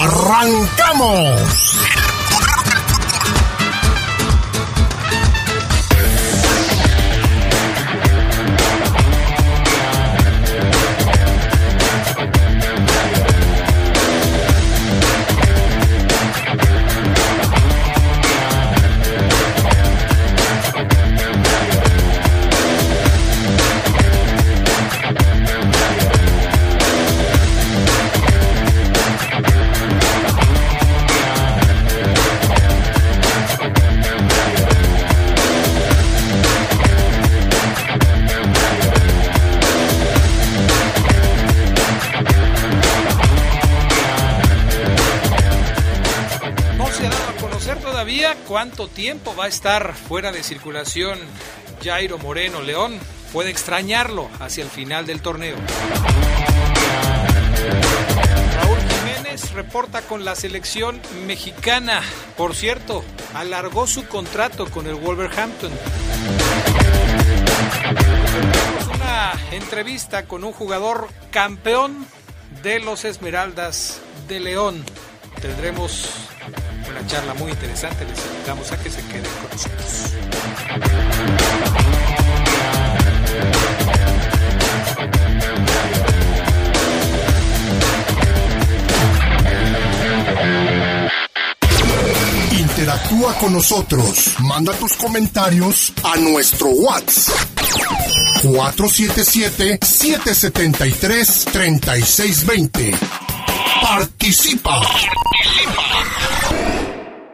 ¡Arrancamos! Cuánto tiempo va a estar fuera de circulación Jairo Moreno León. Puede extrañarlo hacia el final del torneo. Raúl Jiménez reporta con la selección mexicana. Por cierto, alargó su contrato con el Wolverhampton. Una entrevista con un jugador campeón de los Esmeraldas de León. Tendremos una charla muy interesante. Les invitamos a que se queden con nosotros. Interactúa con nosotros. Manda tus comentarios a nuestro WhatsApp. 477-773-3620. Participa.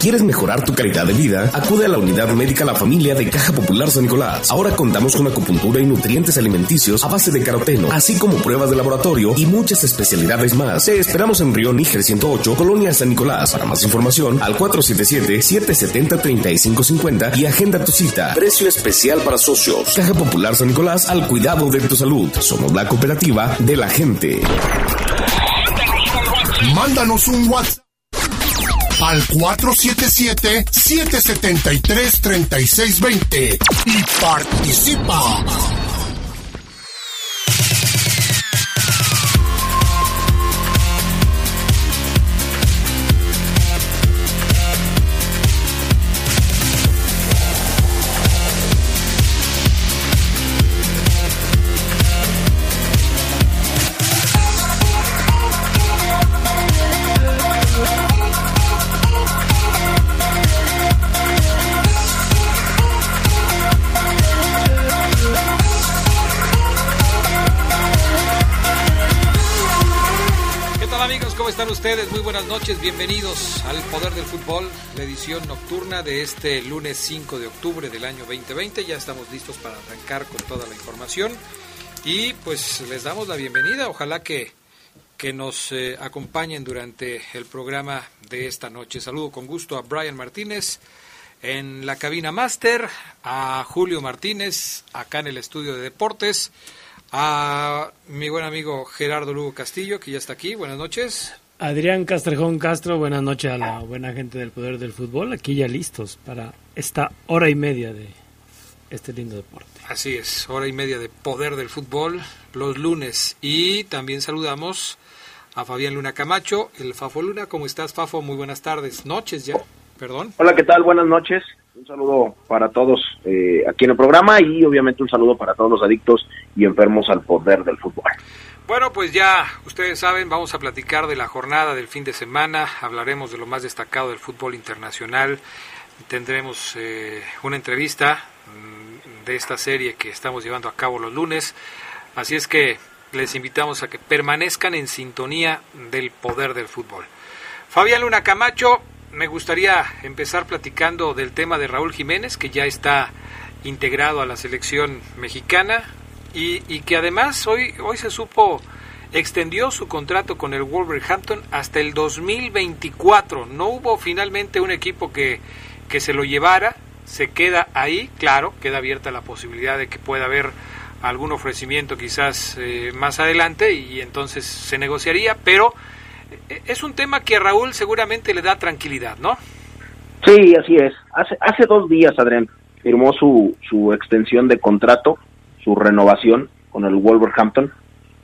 ¿Quieres mejorar tu calidad de vida? Acude a la unidad médica La Familia de Caja Popular San Nicolás. Ahora contamos con acupuntura y nutrientes alimenticios a base de caroteno, así como pruebas de laboratorio y muchas especialidades más. Te esperamos en Río Níger 108, Colonia San Nicolás. Para más información, al 477-770-3550 y agenda tu cita. Precio especial para socios. Caja Popular San Nicolás al cuidado de tu salud. Somos la cooperativa de la gente. Mándanos un WhatsApp al 477-773-3620 y participa. Ustedes? Muy buenas noches, bienvenidos al Poder del Fútbol, la edición nocturna de este lunes 5 de octubre del año 2020. Ya estamos listos para arrancar con toda la información y pues les damos la bienvenida. Ojalá que, que nos eh, acompañen durante el programa de esta noche. Saludo con gusto a Brian Martínez en la cabina máster, a Julio Martínez acá en el estudio de deportes a mi buen amigo Gerardo Lugo Castillo, que ya está aquí. Buenas noches. Adrián Castrejón Castro, buenas noches a la buena gente del Poder del Fútbol. Aquí ya listos para esta hora y media de este lindo deporte. Así es, hora y media de poder del fútbol los lunes. Y también saludamos a Fabián Luna Camacho, el Fafo Luna. ¿Cómo estás, Fafo? Muy buenas tardes, noches ya, perdón. Hola, ¿qué tal? Buenas noches. Un saludo para todos eh, aquí en el programa y obviamente un saludo para todos los adictos y enfermos al poder del fútbol. Bueno, pues ya ustedes saben, vamos a platicar de la jornada del fin de semana, hablaremos de lo más destacado del fútbol internacional, tendremos eh, una entrevista mm, de esta serie que estamos llevando a cabo los lunes, así es que les invitamos a que permanezcan en sintonía del poder del fútbol. Fabián Luna Camacho, me gustaría empezar platicando del tema de Raúl Jiménez, que ya está integrado a la selección mexicana y, y, que además hoy, hoy se supo extendió su contrato con el Wolverhampton hasta el 2024. No hubo finalmente un equipo que, que se lo llevara, se queda ahí, claro, queda abierta la posibilidad de que pueda haber algún ofrecimiento quizás eh, más adelante y entonces se negociaría, pero es un tema que a Raúl seguramente le da tranquilidad, ¿no? Sí, así es. Hace, hace dos días, Adrián, firmó su, su extensión de contrato, su renovación con el Wolverhampton.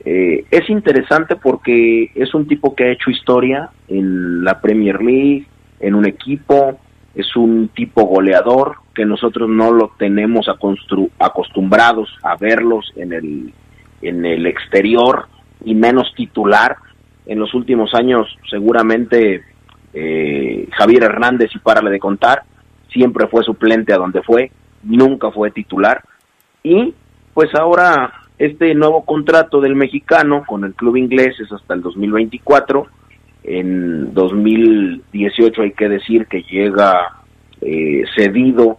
Eh, es interesante porque es un tipo que ha hecho historia en la Premier League, en un equipo, es un tipo goleador que nosotros no lo tenemos acostumbrados a verlos en el, en el exterior y menos titular en los últimos años seguramente eh, Javier Hernández, y párale de contar, siempre fue suplente a donde fue, nunca fue titular. Y pues ahora este nuevo contrato del mexicano con el club inglés es hasta el 2024. En 2018 hay que decir que llega eh, cedido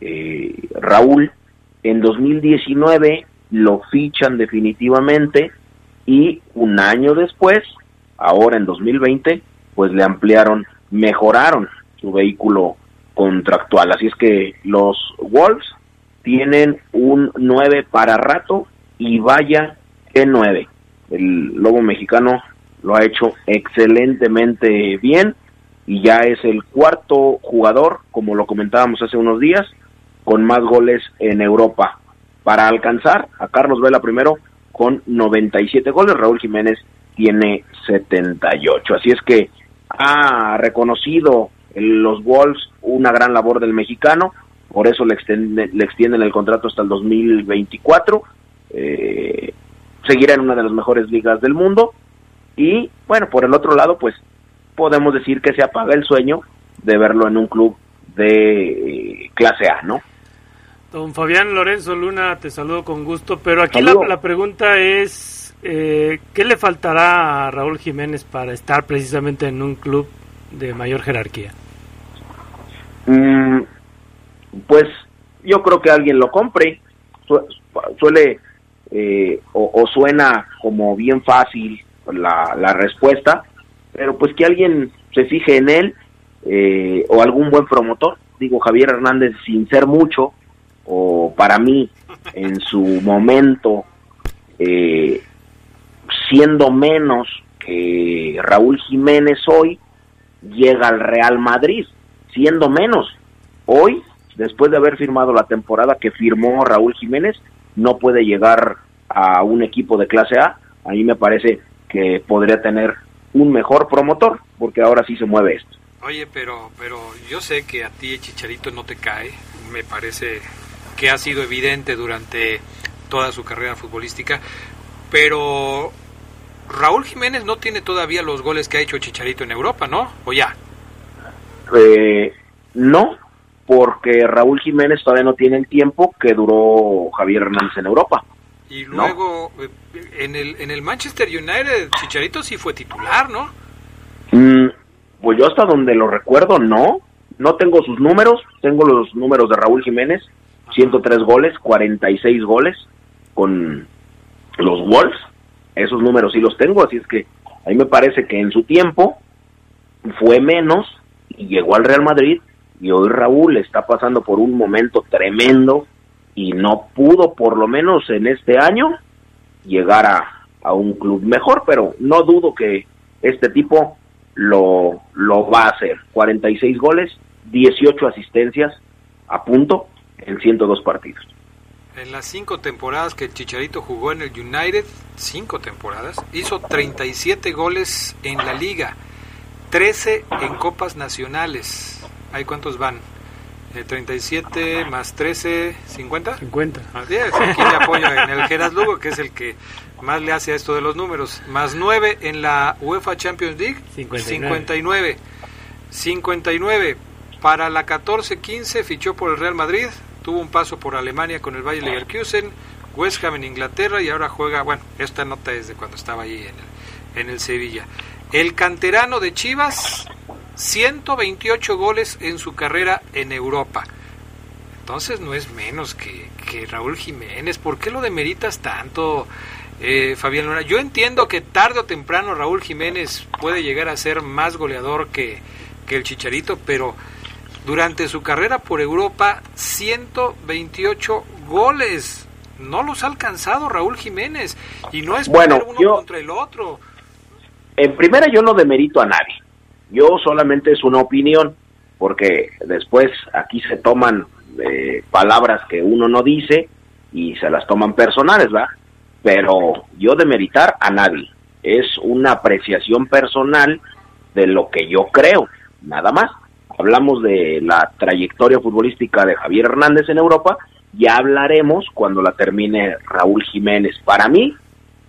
eh, Raúl. En 2019 lo fichan definitivamente y un año después ahora en 2020, pues le ampliaron, mejoraron su vehículo contractual. Así es que los Wolves tienen un 9 para rato y vaya que 9. El Lobo mexicano lo ha hecho excelentemente bien y ya es el cuarto jugador, como lo comentábamos hace unos días, con más goles en Europa. Para alcanzar a Carlos Vela primero con 97 goles, Raúl Jiménez tiene 78. Así es que ha reconocido los Wolves una gran labor del mexicano, por eso le, extiende, le extienden el contrato hasta el 2024. Eh, seguirá en una de las mejores ligas del mundo. Y bueno, por el otro lado, pues podemos decir que se apaga el sueño de verlo en un club de eh, clase A, ¿no? Don Fabián Lorenzo Luna, te saludo con gusto, pero aquí la, la, pregunta es, eh, ¿qué le faltará a Raúl Jiménez para estar precisamente en un club de mayor jerarquía? Mm, pues yo creo que alguien lo compre. suele eh, o, suena como bien fácil la, la, respuesta, pero pues que alguien se fije en él eh, o algún buen promotor. Digo, Javier Hernández, sin ser mucho, o para mí, en su momento, eh, siendo menos que Raúl Jiménez hoy, llega al Real Madrid, siendo menos. Hoy, después de haber firmado la temporada que firmó Raúl Jiménez, no puede llegar a un equipo de clase A. A mí me parece que podría tener un mejor promotor, porque ahora sí se mueve esto. Oye, pero, pero yo sé que a ti Chicharito no te cae, me parece que ha sido evidente durante toda su carrera futbolística, pero Raúl Jiménez no tiene todavía los goles que ha hecho Chicharito en Europa, ¿no? ¿O ya? Eh, no, porque Raúl Jiménez todavía no tiene el tiempo que duró Javier Hernández en Europa. Y luego, eh, en, el, en el Manchester United, Chicharito sí fue titular, ¿no? Mm, pues yo hasta donde lo recuerdo, no. No tengo sus números, tengo los números de Raúl Jiménez, 103 goles, 46 goles con los Wolves esos números sí los tengo, así es que a mí me parece que en su tiempo fue menos y llegó al Real Madrid y hoy Raúl está pasando por un momento tremendo y no pudo por lo menos en este año llegar a, a un club mejor, pero no dudo que este tipo lo, lo va a hacer. 46 goles, 18 asistencias a punto en 102 partidos. En las cinco temporadas que el Chicharito jugó en el United, cinco temporadas, hizo 37 goles en la liga, 13 en copas nacionales. ¿Hay cuántos van? 37 eh, más 13, 50. 50. Aquí le apoya en el Geras Lugo, que es el que más le hace a esto de los números. Más 9 en la UEFA Champions League. 59. 59. Para la 14-15 fichó por el Real Madrid. Tuvo un paso por Alemania con el Bayer Leverkusen. West Ham en Inglaterra y ahora juega, bueno, esta nota es de cuando estaba allí en el, en el Sevilla. El canterano de Chivas 128 goles en su carrera en Europa. Entonces no es menos que, Raúl Jiménez. ¿Por qué lo demeritas tanto, eh, Fabián Luna? Yo entiendo que tarde o temprano Raúl Jiménez puede llegar a ser más goleador que, que el Chicharito, pero durante su carrera por Europa, 128 goles. No los ha alcanzado Raúl Jiménez. Y no es bueno, uno contra el otro. En primera yo no demerito a nadie yo solamente es una opinión, porque después aquí se toman eh, palabras que uno no dice y se las toman personales, ¿va? Pero yo de meritar a nadie. Es una apreciación personal de lo que yo creo, nada más. Hablamos de la trayectoria futbolística de Javier Hernández en Europa, ya hablaremos cuando la termine Raúl Jiménez. Para mí,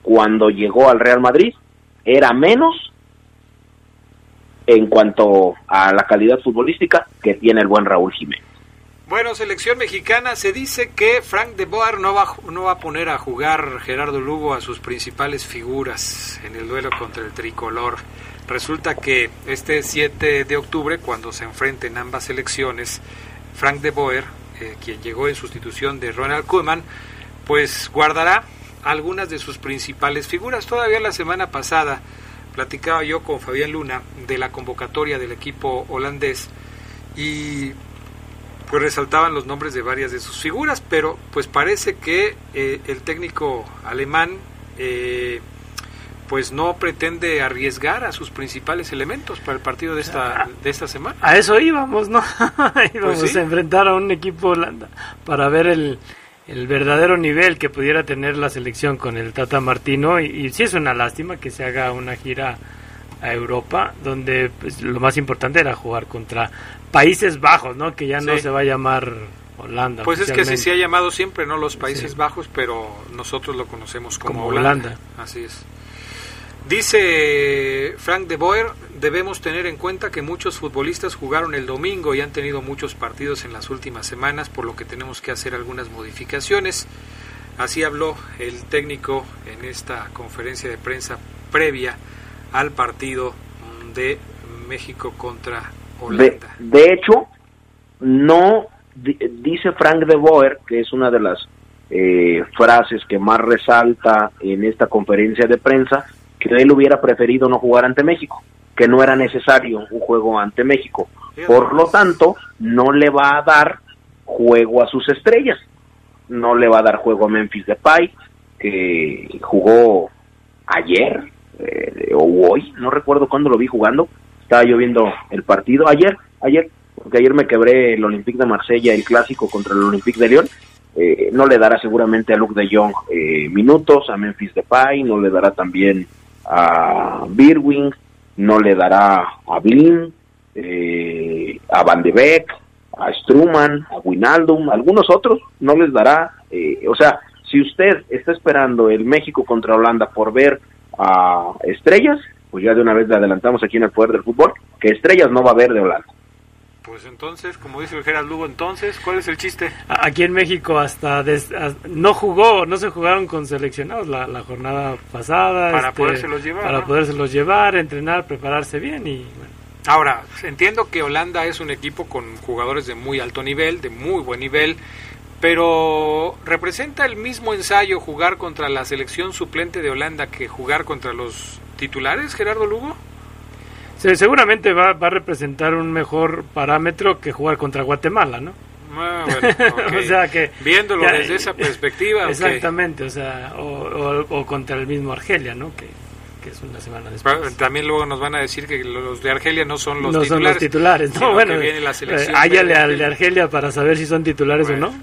cuando llegó al Real Madrid, era menos en cuanto a la calidad futbolística que tiene el buen Raúl Jiménez. Bueno, selección mexicana, se dice que Frank de Boer no va, no va a poner a jugar Gerardo Lugo a sus principales figuras en el duelo contra el tricolor. Resulta que este 7 de octubre, cuando se enfrenten ambas selecciones, Frank de Boer, eh, quien llegó en sustitución de Ronald Koeman, pues guardará algunas de sus principales figuras. Todavía la semana pasada platicaba yo con Fabián Luna de la convocatoria del equipo holandés y pues resaltaban los nombres de varias de sus figuras, pero pues parece que eh, el técnico alemán eh, pues no pretende arriesgar a sus principales elementos para el partido de esta de esta semana. A eso íbamos, ¿no? íbamos pues a enfrentar a un equipo holanda para ver el, el verdadero nivel que pudiera tener la selección con el Tata Martino y, sí es una lástima que se haga una gira a Europa donde pues, lo más importante era jugar contra Países Bajos, ¿no? Que ya no se va a llamar Holanda. Pues es que así se ha llamado siempre, ¿no? Los Países Bajos, pero nosotros lo conocemos como, Holanda. Así es. Dice Frank de Boer, debemos tener en cuenta que muchos futbolistas jugaron el domingo y han tenido muchos partidos en las últimas semanas, por lo que tenemos que hacer algunas modificaciones. Así habló el técnico en esta conferencia de prensa previa al partido de México contra Holanda. De, hecho, no dice Frank de Boer, que es una de las eh, frases que más resalta en esta conferencia de prensa, que él hubiera preferido no jugar ante México, que no era necesario un juego ante México. Por lo tanto, no le va a dar juego a sus estrellas. No le va a dar juego a Memphis Depay, que jugó ayer eh, o hoy, no recuerdo cuándo lo vi jugando. Estaba yo viendo el partido ayer, ayer, porque ayer me quebré el Olympique de Marsella, el clásico contra el Olympique de Lyon. Eh, no le dará seguramente a Luke de Jong eh, minutos, a Memphis Depay, no le dará también a Birwing, no le dará a Blin, eh, a Van de Beek, a Struman, a Winaldum, algunos otros no les dará, eh, o sea, si usted está esperando el México contra Holanda por ver a estrellas, pues ya de una vez le adelantamos aquí en el poder del fútbol, que estrellas no va a haber de Holanda. Pues entonces, como dice el Gerard Lugo, entonces, ¿cuál es el chiste? Aquí en México hasta, no jugó, no se jugaron con seleccionados la, jornada pasada. Para este, podérselos llevar. Para podérselos llevar, entrenar, prepararse bien y Ahora, entiendo que Holanda es un equipo con jugadores de muy alto nivel, de muy buen nivel, pero ¿representa el mismo ensayo jugar contra la selección suplente de Holanda que jugar contra los titulares, Gerardo Lugo? Seguramente va, va, a representar un mejor parámetro que jugar contra Guatemala, ¿no? Ah, bueno, o sea que viéndolo desde esa perspectiva exactamente o sea o, contra el mismo Argelia no que, que es una semana después. también luego nos van a decir que los de Argelia no son los no titulares. Son los titulares, no, bueno, selección háyale al de Argelia para saber si son titulares o no.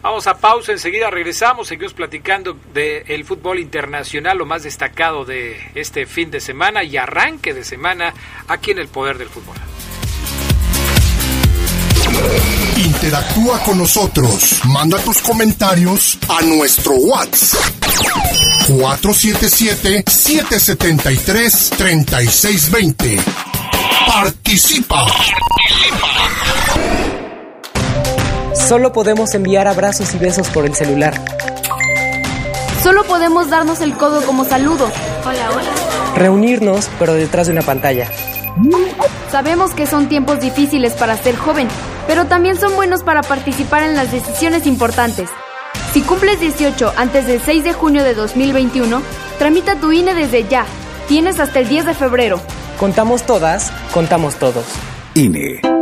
Vamos a pausa, enseguida regresamos, seguimos platicando del fútbol internacional, lo más destacado de este fin de semana y arranque de semana aquí en el Poder del Fútbol. Interactúa con nosotros, manda tus comentarios a nuestro WhatsApp 477-773-3620. Participa. Solo podemos enviar abrazos y besos por el celular. Solo podemos darnos el codo como saludo. Hola, hola. Reunirnos, pero detrás de una pantalla. Sabemos que son tiempos difíciles para ser joven, pero también son buenos para participar en las decisiones importantes. Si cumples 18 antes del 6 de junio de 2021, tramita tu INE desde ya. Tienes hasta el 10 de febrero. Contamos todas, contamos todos. INE.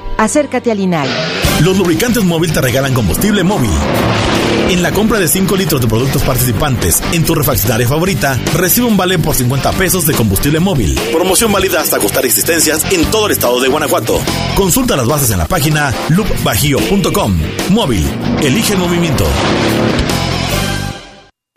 Acércate al INAI. Los lubricantes móvil te regalan combustible móvil. En la compra de 5 litros de productos participantes en tu refaccionaria favorita, recibe un vale por 50 pesos de combustible móvil. Promoción válida hasta costar existencias en todo el estado de Guanajuato. Consulta las bases en la página loopbajío.com. Móvil, elige el movimiento.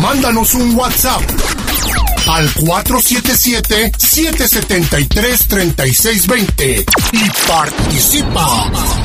Mándanos un WhatsApp al 477-773-3620 y participa.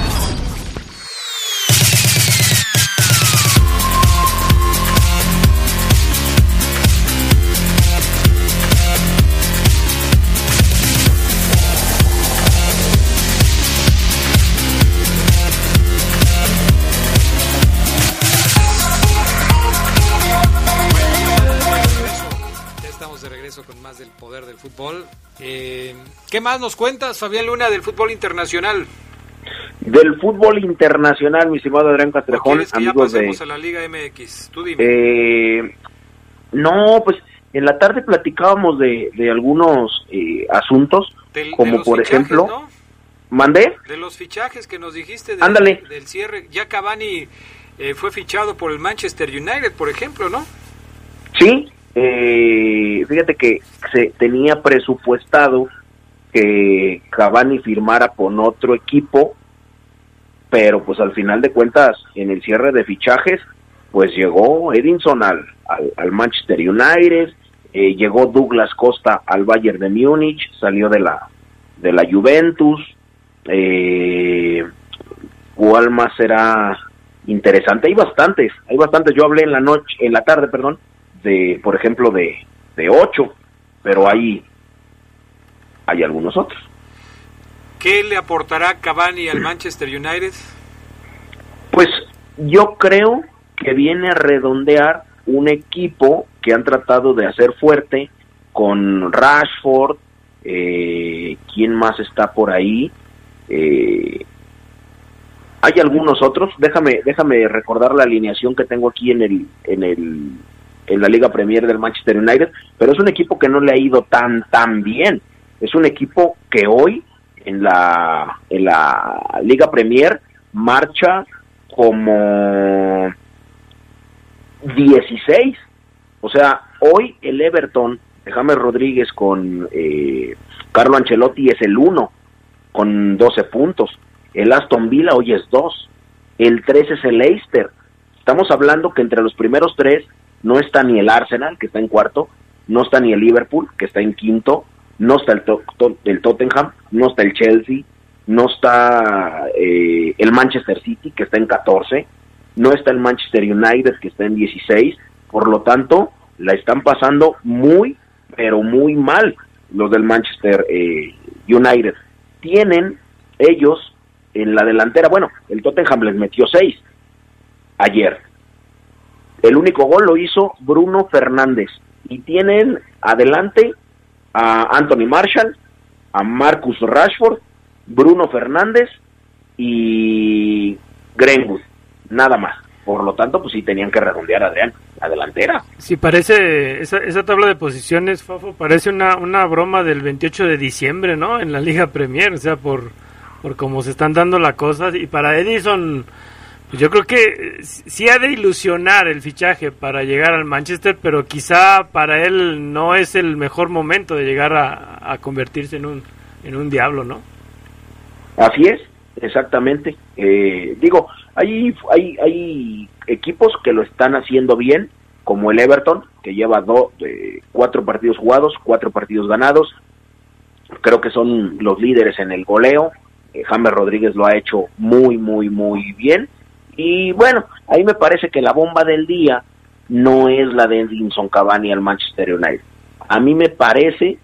Más del poder del fútbol. Eh, ¿Qué más nos cuentas, Fabián Luna, del fútbol internacional? Del fútbol internacional, mi estimado Adrián Castrejón, amigos de a la Liga MX? Tú dime. Eh, no, pues en la tarde platicábamos de, de algunos eh, asuntos, como por ejemplo... ¿no? ¿Mandé? De los fichajes que nos dijiste Ándale. del cierre. Ya Cavani eh, fue fichado por el Manchester United, por ejemplo, ¿no? Sí, eh, fíjate que se tenía presupuestado que Cavani firmara con otro equipo, pero pues al final de cuentas en el cierre de fichajes pues llegó Edinson al, al, Manchester United, eh, llegó Douglas Costa al Bayern de Múnich, salió de la de la Juventus, eh, ¿cuál más será interesante? Hay bastantes, hay bastantes. Yo hablé en la noche, en la tarde, perdón, de, por ejemplo, de, de 8, pero hay, hay algunos otros. ¿Qué le aportará Cavani al Manchester United? Pues yo creo que viene a redondear un equipo que han tratado de hacer fuerte con Rashford, eh, ¿quién más está por ahí? Eh, hay algunos otros, déjame, déjame recordar la alineación que tengo aquí en el, en el en la Liga Premier del Manchester United, pero es un equipo que no le ha ido tan tan bien. Es un equipo que hoy en la en la Liga Premier marcha como 16. O sea, hoy el Everton de James Rodríguez con eh, Carlo Ancelotti es el 1 con 12 puntos. El Aston Villa hoy es 2. El 3 es el Leicester. Estamos hablando que entre los primeros tres no está ni el Arsenal, que está en cuarto, no está ni el Liverpool, que está en quinto, no está el, el Tottenham, no está el Chelsea, no está eh, el Manchester City, que está en 14, no está el Manchester United, que está en 16, por lo tanto, la están pasando muy, pero muy mal los del Manchester eh, United. Tienen ellos en la delantera, bueno, el Tottenham les metió 6 ayer. El único gol lo hizo Bruno Fernández y tienen adelante a Anthony Marshall, a Marcus Rashford, Bruno Fernández y Greenwood, nada más. Por lo tanto, pues sí tenían que redondear Adrián, la delantera. Sí, parece, esa, esa tabla de posiciones, Fafo, parece una, una broma del 28 de diciembre, ¿no? En la Liga Premier, o sea, por, por cómo se están dando las cosas. Y para Edison, yo creo que sí ha de ilusionar el fichaje para llegar al Manchester, pero quizá para él no es el mejor momento de llegar a, convertirse en un, en un diablo, ¿no? Así es, exactamente. Eh, digo, hay, hay, hay equipos que lo están haciendo bien, como el Everton, que lleva dos, eh, cuatro partidos jugados, cuatro partidos ganados. Creo que son los líderes en el goleo. Eh, James Rodríguez lo ha hecho muy, muy, muy bien. Y bueno, ahí me parece que la bomba del día no es la de Edinson Cavani al Manchester United. A mí me parece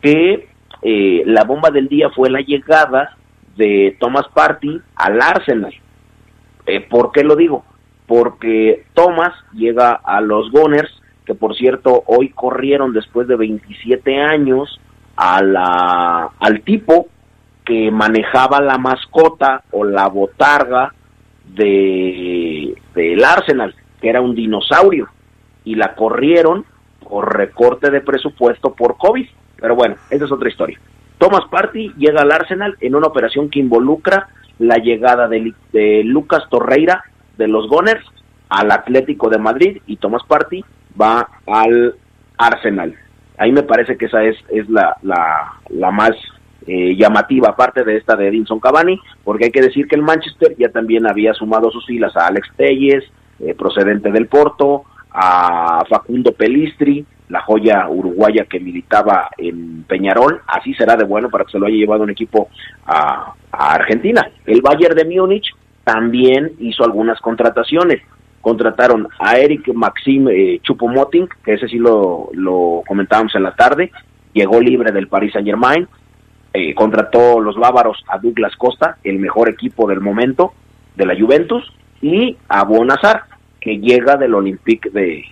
que eh, la bomba del día fue la llegada de Thomas Party al Arsenal. Eh, ¿Por qué lo digo? Porque Thomas llega a los Gunners, que por cierto hoy corrieron después de 27 años a la, al tipo que manejaba la mascota o la botarga de del Arsenal, que era un dinosaurio, y la corrieron por recorte de presupuesto por COVID. Pero bueno, esa es otra historia. Thomas Party llega al Arsenal en una operación que involucra la llegada de, de Lucas Torreira de los Gunners al Atlético de Madrid y Thomas Party va al Arsenal. Ahí me parece que esa es, es la, la, la más eh, llamativa, aparte de esta de Edinson Cavani, porque hay que decir que el Manchester ya también había sumado sus filas a Alex Telles, eh, procedente del Porto, a Facundo Pelistri, la joya uruguaya que militaba en Peñarol, así será de bueno para que se lo haya llevado un equipo a, Argentina. El Bayern de Múnich también hizo algunas contrataciones. Contrataron a Eric Maxim eh, Chupomoting, que ese sí lo, lo comentábamos en la tarde, llegó libre del Paris Saint Germain, eh, contrató los bávaros a Douglas Costa, el mejor equipo del momento de la Juventus, y a Bonazar, que llega del Olympique de,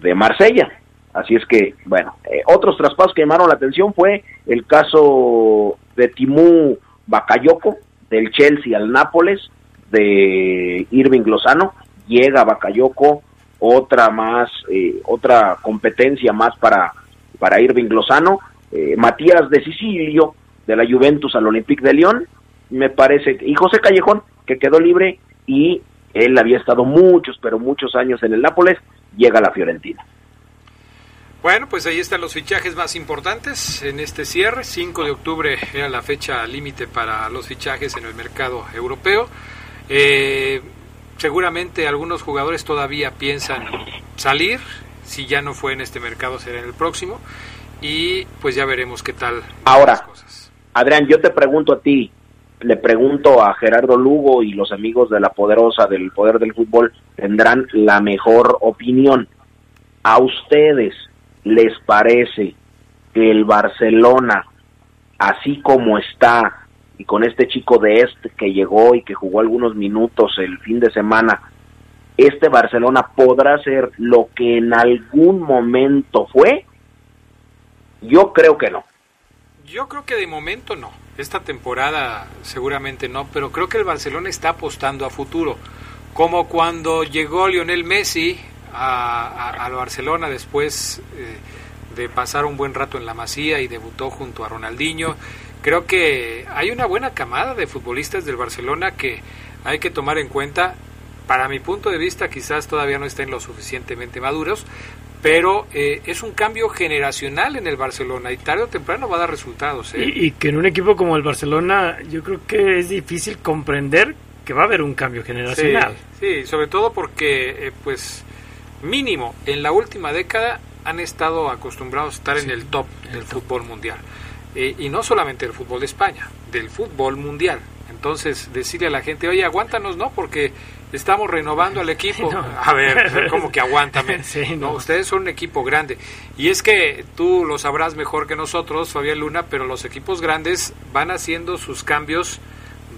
de Marsella. Así es que, bueno, eh, otros traspasos que llamaron la atención fue el caso de Timú Bakayoko, del Chelsea al Nápoles, de Irving Lozano, llega Bakayoko, otra más, eh, otra competencia más para, para Irving Lozano, eh, Matías de Sicilio, de la Juventus al Olympique de Lyon, me parece, y José Callejón, que quedó libre y él había estado muchos, pero muchos años en el Nápoles, llega a la Fiorentina. Bueno, pues ahí están los fichajes más importantes en este cierre. 5 de octubre era la fecha límite para los fichajes en el mercado europeo. Eh, seguramente algunos jugadores todavía piensan salir. Si ya no fue en este mercado, será en el próximo. Y pues ya veremos qué tal. Ahora, cosas. Adrián, yo te pregunto a ti, le pregunto a Gerardo Lugo y los amigos de la poderosa del poder del fútbol tendrán la mejor opinión. A ustedes, les parece que el Barcelona, así como está, y con este chico de este que llegó y que jugó algunos minutos el fin de semana, este Barcelona podrá ser lo que en algún momento fue? Yo creo que no. Yo creo que de momento no. Esta temporada seguramente no, pero creo que el Barcelona está apostando a futuro. Como cuando llegó Lionel Messi a, Barcelona después eh, de pasar un buen rato en la Masía y debutó junto a Ronaldinho. Creo que hay una buena camada de futbolistas del Barcelona que hay que tomar en cuenta. Para mi punto de vista quizás todavía no estén lo suficientemente maduros, pero eh, es un cambio generacional en el Barcelona y tarde o temprano va a dar resultados. ¿eh? Y, y, que en un equipo como el Barcelona yo creo que es difícil comprender que va a haber un cambio generacional. Sí, sí sobre todo porque pues mínimo en la última década han estado acostumbrados a estar en el top del fútbol mundial. Eh, y no solamente del fútbol de España, del fútbol mundial. Entonces, decirle a la gente, oye, aguántanos, ¿no? Porque estamos renovando al equipo. A ver, como que aguántame. no. ustedes son un equipo grande. Y es que tú lo sabrás mejor que nosotros, Fabián Luna, pero los equipos grandes van haciendo sus cambios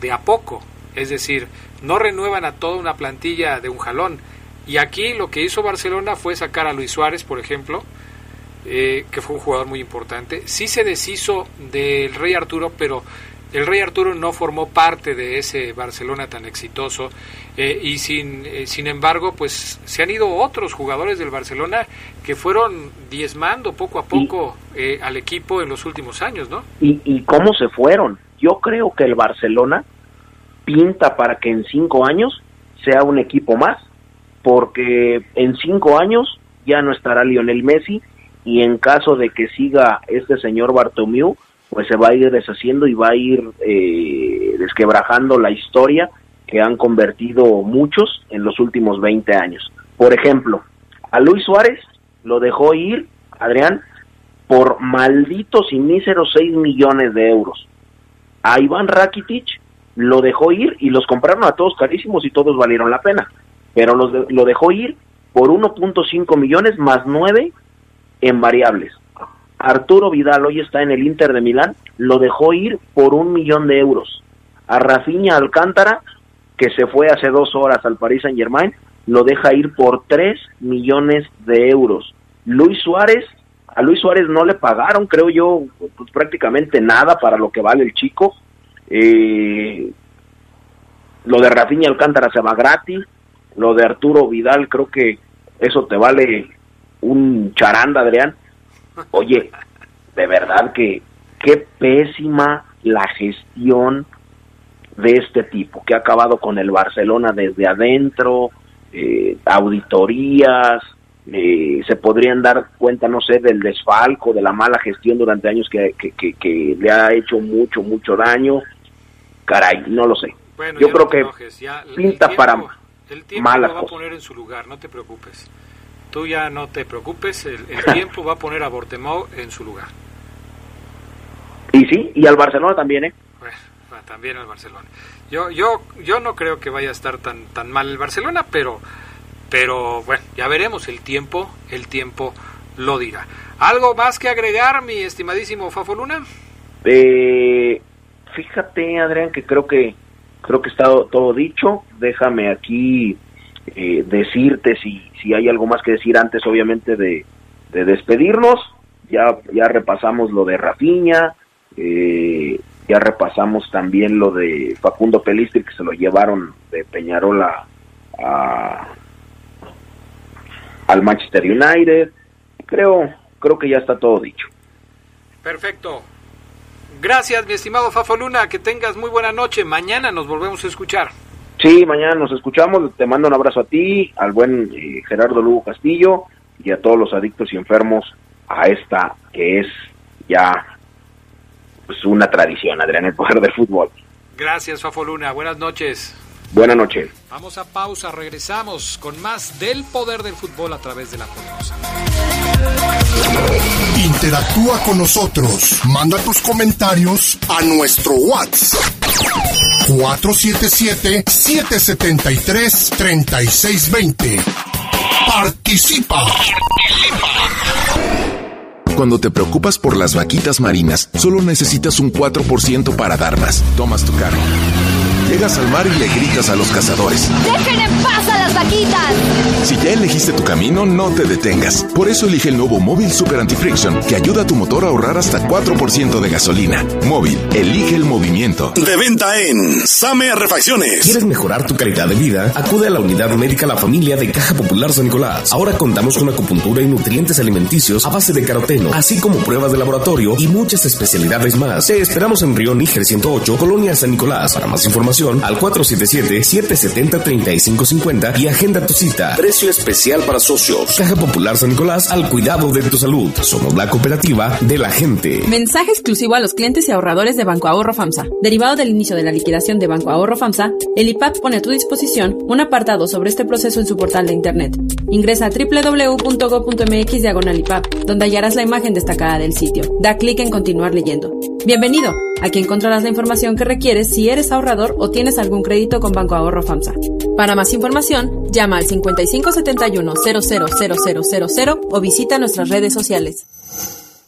de a poco. Es decir, no renuevan a toda una plantilla de un jalón. Y aquí lo que hizo Barcelona fue sacar a Luis Suárez, por ejemplo, eh, que fue un jugador muy importante. Sí se deshizo del Rey Arturo, pero el Rey Arturo no formó parte de ese Barcelona tan exitoso eh, y sin, eh, sin embargo pues se han ido otros jugadores del Barcelona que fueron diezmando poco a poco al equipo en los últimos años, ¿no? ¿Y, ¿Y cómo se fueron? Yo creo que el Barcelona pinta para que en cinco años sea un equipo más, porque en cinco años ya no estará Lionel Messi y en caso de que siga este señor Bartomeu, pues se va a ir deshaciendo y va a ir eh, desquebrajando la historia que han convertido muchos en los últimos 20 años. Por ejemplo, a Luis Suárez lo dejó ir, Adrián, por malditos y míseros 6 millones de euros. A Iván Rakitic lo dejó ir y los compraron a todos carísimos y todos valieron la pena. Pero los lo dejó ir por 1.5 millones más 9 en variables. Arturo Vidal hoy está en el Inter de Milán, lo dejó ir por un millón de euros. A Rafinha Alcántara, que se fue hace dos horas al Paris Saint Germain, lo deja ir por tres millones de euros. Luis Suárez, a Luis Suárez no le pagaron, creo yo, pues, prácticamente nada para lo que vale el chico. Eh, lo de Rafinha Alcántara se va gratis. Lo de Arturo Vidal, creo que eso te vale un charanda, Adrián. Oye, de verdad que qué pésima la gestión de este tipo, que ha acabado con el Barcelona desde adentro, eh, auditorías, eh, se podrían dar cuenta, no sé, del desfalco, de la mala gestión durante años que, que, le ha hecho mucho, mucho daño. Caray, no lo sé. Yo creo que pinta para el tiempo lo va a poner en su lugar, no te preocupes. Tú ya no te preocupes, el, tiempo va a poner a Bortemau en su lugar. Y sí, y al Barcelona también, ¿eh? también al Barcelona. Yo, yo, yo no creo que vaya a estar tan, tan mal el Barcelona, pero, pero bueno, ya veremos el tiempo, el tiempo lo dirá. ¿Algo más que agregar, mi estimadísimo Fafo Luna? Eh, fíjate, Adrián, que creo que creo que está todo dicho. Déjame aquí eh, decirte si, si hay algo más que decir antes, obviamente, de, despedirnos. Ya, ya repasamos lo de Rafiña, eh, ya repasamos también lo de Facundo Pelistri, que se lo llevaron de Peñarola a, al Manchester United. Creo, creo que ya está todo dicho. Perfecto. Gracias, mi estimado Fafo Luna. Que tengas muy buena noche. Mañana nos volvemos a escuchar. Sí, mañana nos escuchamos. Te mando un abrazo a ti, al buen eh, Gerardo Lugo Castillo y a todos los adictos y enfermos a esta que es ya pues una tradición, Adrián, el poder del fútbol. Gracias, Fafo Luna. Buenas noches. Buenas noches. Vamos a pausa, regresamos con más del poder del fútbol a través de la poderosa. Interactúa con nosotros. Manda tus comentarios a nuestro WhatsApp. 477-773-3620. Participa. Cuando te preocupas por las vaquitas marinas, solo necesitas un 4% para dar más. Tomas tu carro Llegas al mar y le gritas a los cazadores. ¡Dejen en paz a las vaquitas! Si ya elegiste tu camino, no te detengas. Por eso elige el nuevo Móvil Super Anti-Friction, que ayuda a tu motor a ahorrar hasta 4% de gasolina. Móvil, elige el movimiento. De venta en Same Refacciones. ¿Quieres mejorar tu calidad de vida? Acude a la unidad médica La Familia de Caja Popular San Nicolás. Ahora contamos con acupuntura y nutrientes alimenticios a base de caroteno, así como pruebas de laboratorio y muchas especialidades más. Te esperamos en Río Níger 108, Colonia San Nicolás. Para más información, al 477-770-3550 y agenda tu cita. Precio especial para socios. Caja Popular San Nicolás al cuidado de tu salud. Somos la cooperativa de la gente. Mensaje exclusivo a los clientes y ahorradores de Banco Ahorro FAMSA. Derivado del inicio de la liquidación de Banco Ahorro FAMSA, el IPAP pone a tu disposición un apartado sobre este proceso en su portal de internet. Ingresa a www.go.mx diagonal IPAP, donde hallarás la imagen destacada del sitio. Da clic en continuar leyendo. Bienvenido. Aquí encontrarás la información que requieres si eres ahorrador o tienes algún crédito con Banco Ahorro FAMSA. Para más información, llama al 5571 000000 o visita nuestras redes sociales.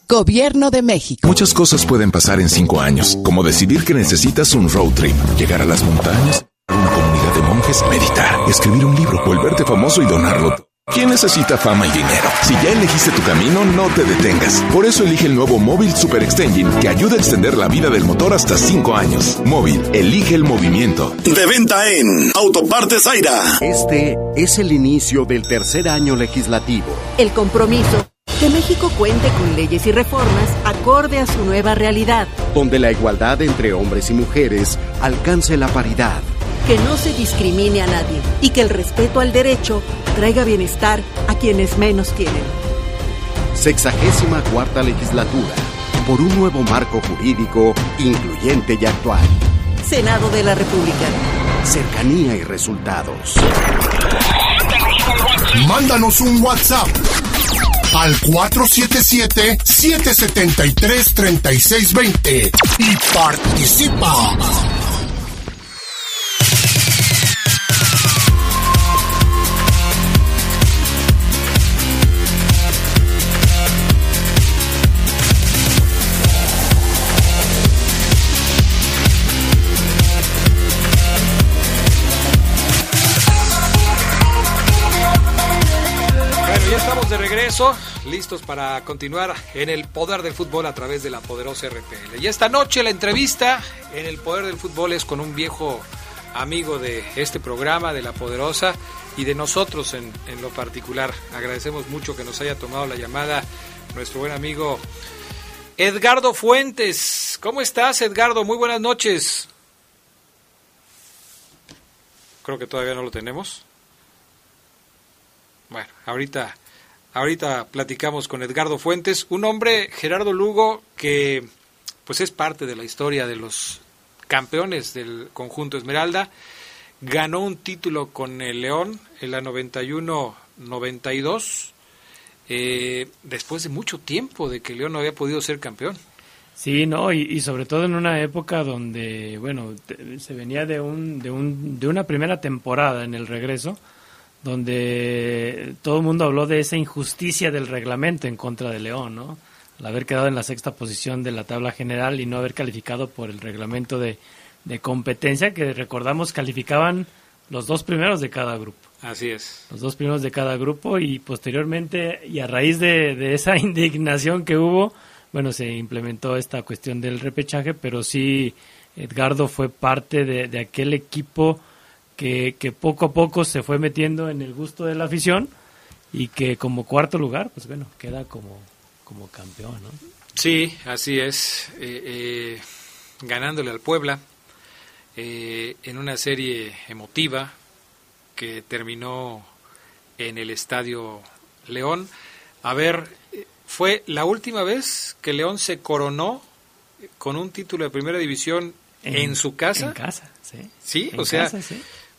Gobierno de México. Muchas cosas pueden pasar en cinco años, como decidir que necesitas un road trip, llegar a las montañas, una comunidad de monjes, meditar, escribir un libro, volverte famoso y donarlo. ¿Quién necesita fama y dinero? Si ya elegiste tu camino, no te detengas. Por eso elige el nuevo Móvil Super Extension que ayuda a extender la vida del motor hasta 5 años. Móvil, elige el movimiento. De venta en Autopartes Aira. Este es el inicio del tercer año legislativo. El compromiso que México cuente con leyes y reformas acorde a su nueva realidad. Donde la igualdad entre hombres y mujeres alcance la paridad que no se discrimine a nadie y que el respeto al derecho traiga bienestar a quienes menos tienen. Sexagésima cuarta legislatura por un nuevo marco jurídico incluyente y actual. Senado de la República. Cercanía y resultados. Mándanos un WhatsApp al 477-773-3620 y participa. Listos para continuar en el poder del fútbol a través de la poderosa RPL. Y esta noche la entrevista en el poder del fútbol es con un viejo amigo de este programa, de la poderosa y de nosotros en, en lo particular. Agradecemos mucho que nos haya tomado la llamada nuestro buen amigo Edgardo Fuentes. ¿Cómo estás, Edgardo? Muy buenas noches. Creo que todavía no lo tenemos. Bueno, ahorita Ahorita platicamos con Edgardo Fuentes, un hombre, Gerardo Lugo, que pues es parte de la historia de los campeones del conjunto Esmeralda. Ganó un título con el León en la 91-92, eh, después de mucho tiempo de que León no había podido ser campeón. Sí, no, y, y, sobre todo en una época donde, bueno, se venía de, un, de, un, de una primera temporada en el regreso, donde todo el mundo habló de esa injusticia del reglamento en contra de León, ¿no? Al haber quedado en la sexta posición de la tabla general y no haber calificado por el reglamento de, competencia, que recordamos calificaban los dos primeros de cada grupo. Así es. Los dos primeros de cada grupo y posteriormente, y a raíz de, esa indignación que hubo, bueno, se implementó esta cuestión del repechaje, pero sí, Edgardo fue parte de, de aquel equipo que, poco a poco se fue metiendo en el gusto de la afición y que como cuarto lugar, pues bueno, queda como, como campeón, ¿no? Sí, así es. Eh, eh, ganándole al Puebla eh, en una serie emotiva que terminó en el Estadio León. A ver, fue la última vez que León se coronó con un título de primera división en, su casa. En casa, sí. Sí, o sea,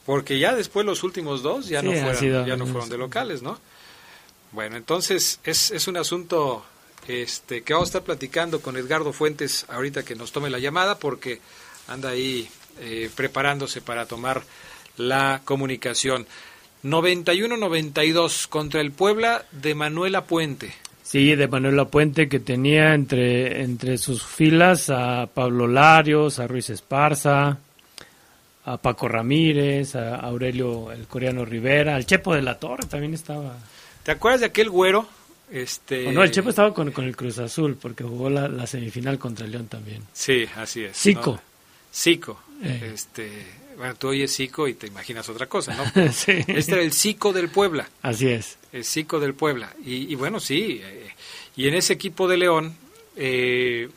porque ya después los últimos dos ya no fueron, ya no fueron de locales, ¿no? Bueno, entonces es, es un asunto este, que vamos a estar platicando con Edgardo Fuentes ahorita que nos tome la llamada porque anda ahí eh, preparándose para tomar la comunicación. 91-92 contra el Puebla de Manuela Puente. Sí, de Manuela Puente que tenía entre, entre sus filas a Pablo Larios, a Ruiz Esparza, a Paco Ramírez, a Aurelio el coreano Rivera, al Chepo de la Torre también estaba. ¿Te acuerdas de aquel güero? Este... no, el Chepo estaba con, el Cruz Azul porque jugó la, semifinal contra el León también. Sí, así es. Zico. Zico. Eh. Este, bueno, tú oyes Zico y te imaginas otra cosa, ¿no? sí. Este era el Zico del Puebla. Así es. El Zico del Puebla. Y, bueno, sí. Eh, y en ese equipo de León, eh,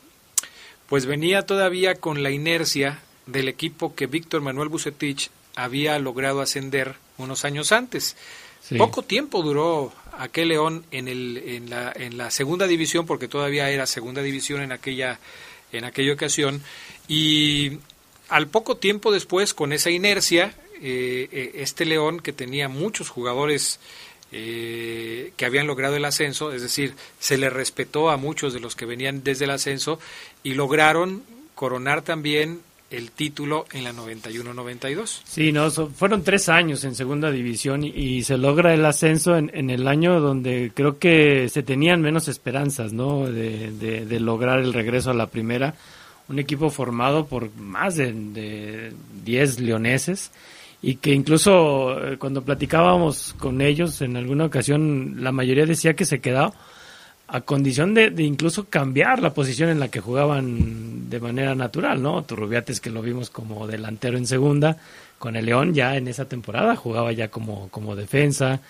pues venía todavía con la inercia del equipo que Víctor Manuel Bucetich había logrado ascender unos años antes. Poco tiempo duró aquel León en, el, en, la, en la segunda división, porque todavía era segunda división en aquella, en aquella ocasión, y al poco tiempo después, con esa inercia, eh, eh, este León, que tenía muchos jugadores eh, que habían logrado el ascenso, es decir, se le respetó a muchos de los que venían desde el ascenso y lograron coronar también el título en la 91-92. Sí, no, fueron tres años en segunda división y, se logra el ascenso en, el año donde creo que se tenían menos esperanzas, ¿no? De, lograr el regreso a la primera. Un equipo formado por más de 10 leoneses y que incluso eh, cuando platicábamos con ellos en alguna ocasión la mayoría decía que se quedaba a condición de, incluso cambiar la posición en la que jugaban de manera natural, ¿no? Turrubiates que lo vimos como delantero en segunda, con el León ya en esa temporada jugaba ya como, como defensa,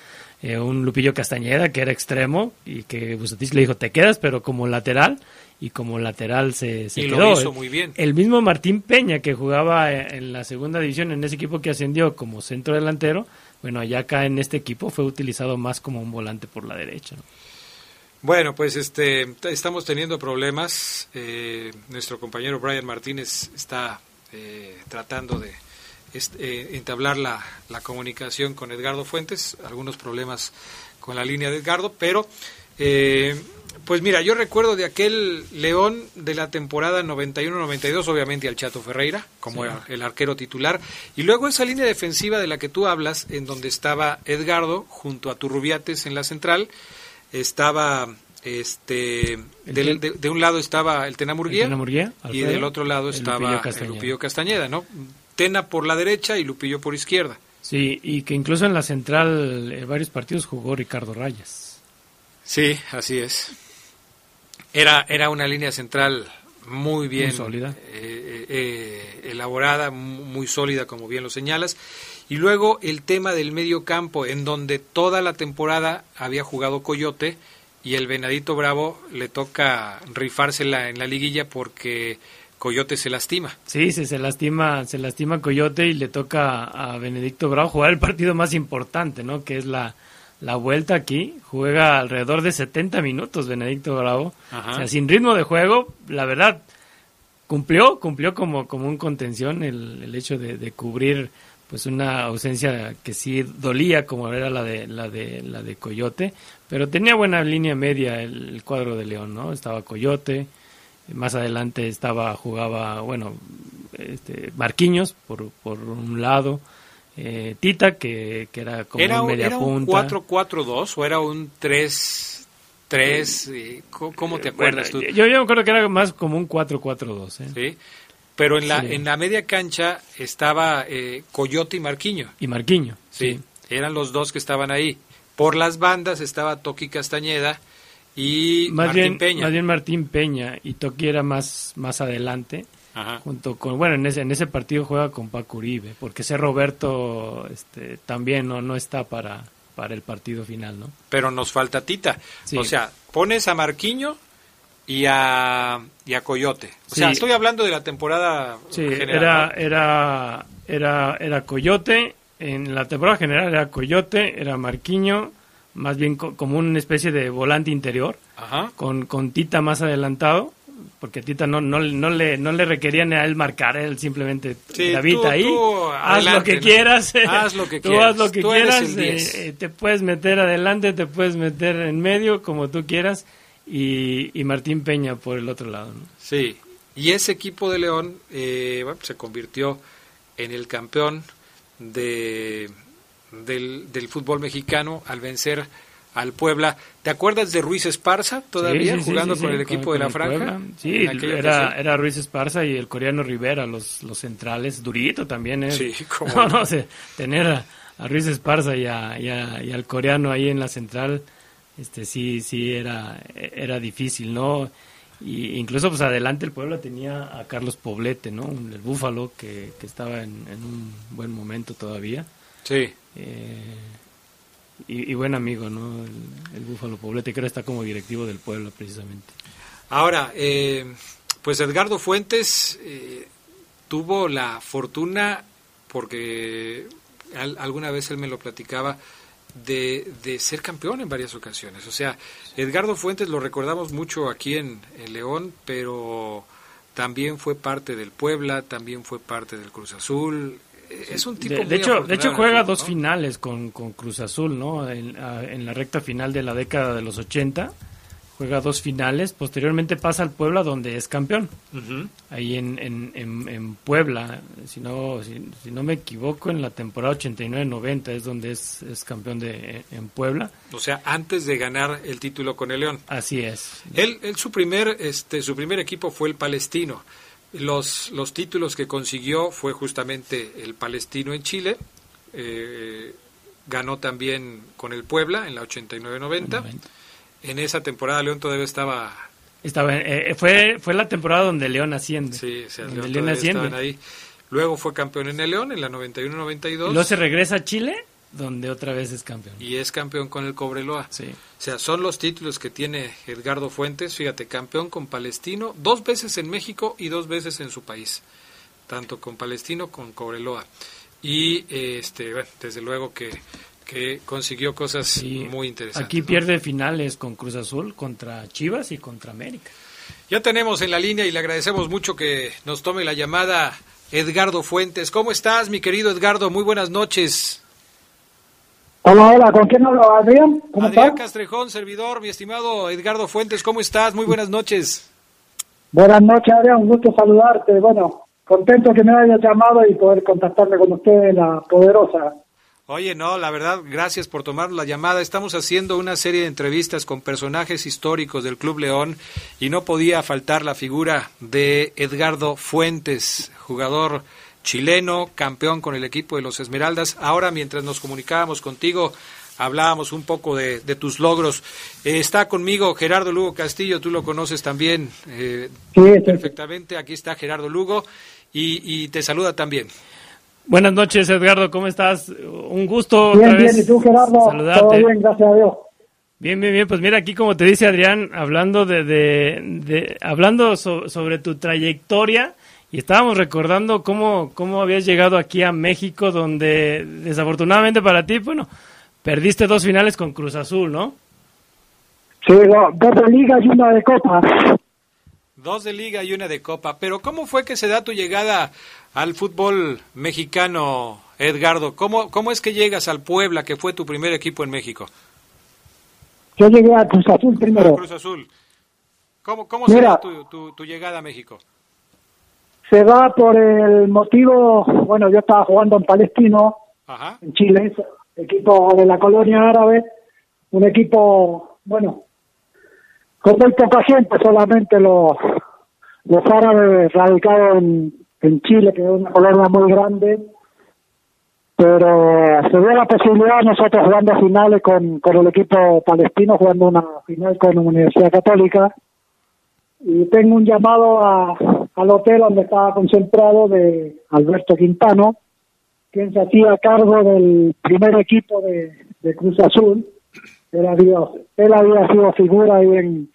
eh, un Lupillo Castañeda que era extremo y que Bucetich le dijo te quedas pero como lateral y como lateral se, se quedó. hizo muy bien. El mismo Martín Peña que jugaba en la segunda división en ese equipo que ascendió como centro delantero, bueno, allá acá en este equipo fue utilizado más como un volante por la derecha. Bueno, pues este, estamos teniendo problemas. Eh, nuestro compañero Brian Martínez está eh, tratando de eh, entablar la, la, comunicación con Edgardo Fuentes. Algunos problemas con la línea de Edgardo, pero pues mira, yo recuerdo de aquel León de la temporada 91-92, obviamente al Chato Ferreira, como el arquero titular, y luego esa línea defensiva de la que tú hablas, en donde estaba Edgardo junto a Turrubiates en la central, estaba este de, un lado estaba el Tena Murguía, y del otro lado estaba el Lupillo, Castañeda, ¿no? Tena por la derecha y Lupillo por izquierda. Sí, y que incluso en la central en varios partidos jugó Ricardo Rayas. Sí, así es. Era, era una línea central muy bien sólida. Eh, eh, elaborada, muy sólida, como bien lo señalas. Y luego el tema del medio campo, en donde toda la temporada había jugado Coyote y el Venadito Bravo le toca rifársela en la liguilla porque Coyote se lastima. Sí, se, se lastima, se lastima Coyote y le toca a Benedicto Bravo jugar el partido más importante, ¿no? Que es la, la vuelta aquí. Juega alrededor de 70 minutos Benedicto Bravo. O sea, sin ritmo de juego, la verdad, cumplió, cumplió como, como un contención el, el hecho de, de cubrir pues una ausencia que sí dolía como era la de la de la de Coyote, pero tenía buena línea media el, cuadro de León, ¿no? Estaba Coyote, más adelante estaba jugaba, bueno, este Marquiños por, por un lado, eh, Tita que, que era como era, un media ¿Era un 4-4-2 o era un 3 3 ¿cómo te acuerdas tú? Yo, yo me acuerdo que era más como un 4-4-2, ¿eh? Sí. Pero en la, en la media cancha estaba eh, Coyote y Marquiño. Y Marquiño. Sí, eran los dos que estaban ahí. Por las bandas estaba Toki Castañeda y más Martín bien, Peña. Más bien Martín Peña y Toki era más, más adelante. Junto con, bueno, en ese, en ese partido juega con Paco Uribe, porque ese Roberto este, también no, no está para, para el partido final, ¿no? Pero nos falta Tita. O sea, pones a Marquiño y a, y a Coyote. O sea, estoy hablando de la temporada sí, Era, era, era, era Coyote, en la temporada general era Coyote, era Marquiño, más bien como una especie de volante interior, Con, con Tita más adelantado, porque Tita no, no, no, le, no le requerían a él marcar, él simplemente David ahí, haz lo que quieras, haz lo que tú quieras, haz lo que quieras, eh, te puedes meter adelante, te puedes meter en medio, como tú quieras, y, Martín Peña por el otro lado. Sí, y ese equipo de León eh, se convirtió en el campeón de, del, fútbol mexicano al vencer al Puebla. ¿Te acuerdas de Ruiz Esparza todavía jugando con el equipo de la Franja? Sí, era, era Ruiz Esparza y el coreano Rivera, los, los centrales. Durito también, ¿eh? Sí, No, no, tener a, Ruiz Esparza y, a, y, y al coreano ahí en la central este sí sí era era difícil no y incluso pues adelante el pueblo tenía a Carlos Poblete no el búfalo que, que estaba en, un buen momento todavía. Sí. Eh, y, buen amigo no el, búfalo Poblete que ahora está como directivo del pueblo precisamente. Ahora eh, pues Edgardo Fuentes eh, tuvo la fortuna, porque alguna vez él me lo platicaba, de, de, ser campeón en varias ocasiones. O sea, Edgardo Fuentes lo recordamos mucho aquí en, León, pero también fue parte del Puebla, también fue parte del Cruz Azul. Es un tipo de, hecho de hecho juega dos finales con, con, Cruz Azul no en, en, la recta final de la década de los 80 juega dos finales, posteriormente pasa al Puebla donde es campeón. Ahí en, en, Puebla, si no, si, no me equivoco, en la temporada 89-90 es donde es, es campeón de, en Puebla. O sea, antes de ganar el título con el León. Así es. Él, él su, primer, este, su primer equipo fue el Palestino. Los, los títulos que consiguió fue justamente el Palestino en Chile. Eh, ganó también con el Puebla en la 89-90 en esa temporada León todavía estaba... estaba eh, fue, fue la temporada donde León asciende. Sí, o sea, León, asciende. ahí. Luego fue campeón en el León en la 91-92. Luego se regresa a Chile, donde otra vez es campeón. Y es campeón con el Cobreloa. Sí. O sea, son los títulos que tiene Edgardo Fuentes. Fíjate, campeón con Palestino, dos veces en México y dos veces en su país. Tanto con Palestino como con Cobreloa. Y este, bueno, desde luego que que consiguió cosas muy interesantes. Aquí pierde finales con Cruz Azul contra Chivas y contra América. Ya tenemos en la línea y le agradecemos mucho que nos tome la llamada Edgardo Fuentes. ¿Cómo estás, mi querido Edgardo? Muy buenas noches. Hola, hola, ¿con quién hablo? Adrián. ¿Cómo Adrián Castrejón, servidor, mi estimado Edgardo Fuentes, ¿cómo estás? Muy buenas noches. Buenas noches, Adrián, un gusto saludarte. Bueno, contento que me hayas llamado y poder contactarme con usted, la poderosa Oye, no, la verdad, gracias por tomar la llamada. Estamos haciendo una serie de entrevistas con personajes históricos del Club León y no podía faltar la figura de Edgardo Fuentes, jugador chileno, campeón con el equipo de los Esmeraldas. Ahora, mientras nos comunicábamos contigo, hablábamos un poco de, tus logros. Eh, está conmigo Gerardo Lugo Castillo, tú lo conoces también eh, perfectamente. Aquí está Gerardo Lugo y, y te saluda también. Buenas noches, Edgardo, ¿cómo estás? Un gusto bien, bien, ¿y tú, Gerardo? Saludarte. Todo bien, gracias a Dios. Bien, bien, bien, pues mira aquí como te dice Adrián, hablando de, de, hablando sobre tu trayectoria y estábamos recordando cómo, cómo habías llegado aquí a México donde desafortunadamente para ti, bueno, perdiste dos finales con Cruz Azul, ¿no? Sí, dos de liga y una de copa. Dos de liga y una de copa, pero ¿cómo fue que se da tu llegada al fútbol mexicano, Edgardo. ¿Cómo, ¿Cómo es que llegas al Puebla, que fue tu primer equipo en México? Yo llegué a Cruz Azul primero. Cruz Azul. ¿Cómo, cómo se da tu, tu, llegada a México? Se da por el motivo, bueno, yo estaba jugando en Palestino, en Chile, equipo de la colonia árabe, un equipo, bueno, con muy poca gente, solamente los, los árabes radicados en, en Chile, que es una colonia muy grande, pero se dio la posibilidad nosotros jugando finales con, con el equipo palestino, jugando una final con la Universidad Católica, y tengo un llamado a, al hotel donde estaba concentrado de Alberto Quintano, quien se hacía cargo del primer equipo de, de Cruz Azul. Él había, él había sido figura ahí en,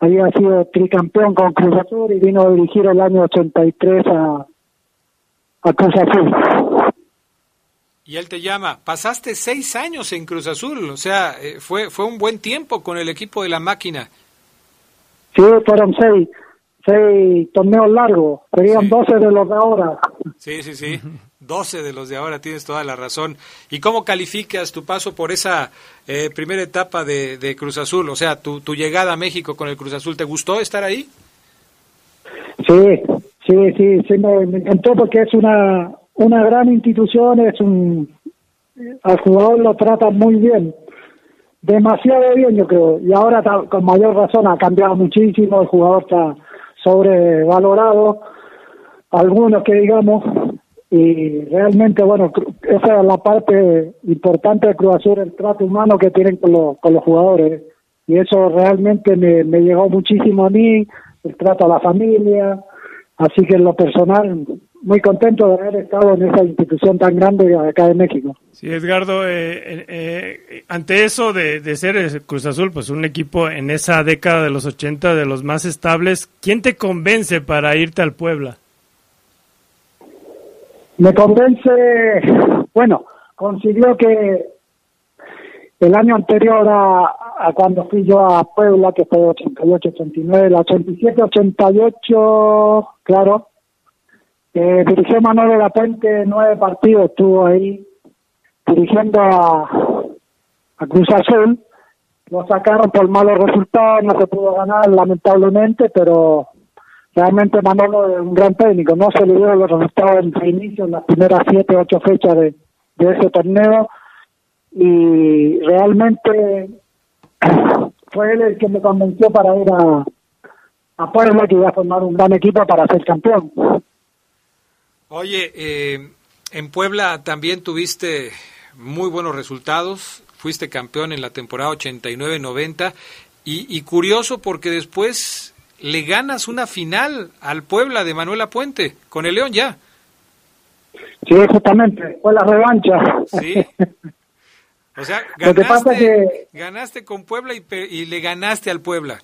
había sido tricampeón con Cruz Azul y vino a dirigir el año 83 a, a Cruz Azul. Y él te llama, pasaste seis años en Cruz Azul, o sea, eh, fue, fue un buen tiempo con el equipo de la máquina. Sí, fueron seis, seis torneos largos, serían doce de los de ahora. Sí, sí, sí. 12 de los de ahora, tienes toda la razón. ¿Y cómo calificas tu paso por esa eh, primera etapa de, Cruz Azul? O sea, tu, llegada a México con el Cruz Azul, ¿te gustó estar ahí? Sí, sí, sí, sí me, porque es una, una gran institución, es un... Al jugador lo trata muy bien, demasiado bien yo creo, y ahora con mayor razón ha cambiado muchísimo, el jugador está sobrevalorado, algunos que digamos, y realmente, bueno, esa es la parte importante de Cruz Azul, el trato humano que tienen con, los con los jugadores. Y eso realmente me, me llegó muchísimo a mí, el trato a la familia. Así que en lo personal, muy contento de haber estado en esa institución tan grande acá en México. Sí, Edgardo, eh, eh, eh, ante eso de, de, ser Cruz Azul, pues un equipo en esa década de los 80 de los más estables, ¿quién te convence para irte al Puebla? Me convence, bueno, consiguió que el año anterior a, cuando fui yo a Puebla, que fue 88-89, el 87-88, claro, eh, dirigió Manuel de la Puente nueve partidos, estuvo ahí dirigiendo a, a Cruz Azul. Lo sacaron por malos resultados, no se pudo ganar lamentablemente, pero realmente Manolo es un gran técnico. No se le dio los resultados en el inicio, en las primeras siete, ocho fechas de, ese torneo. Y realmente fue él el que me convenció para ir a, a Puebla, que iba a formar un gran equipo para ser campeón. Oye, eh, en Puebla también tuviste muy buenos resultados, fuiste campeón en la temporada 89-90 y, y curioso porque después le ganas una final al Puebla de Manuela Puente, con el León ya. Sí, justamente, fue la revancha. Sí. O sea, ganaste, ganaste con Puebla y, y, le ganaste al Puebla.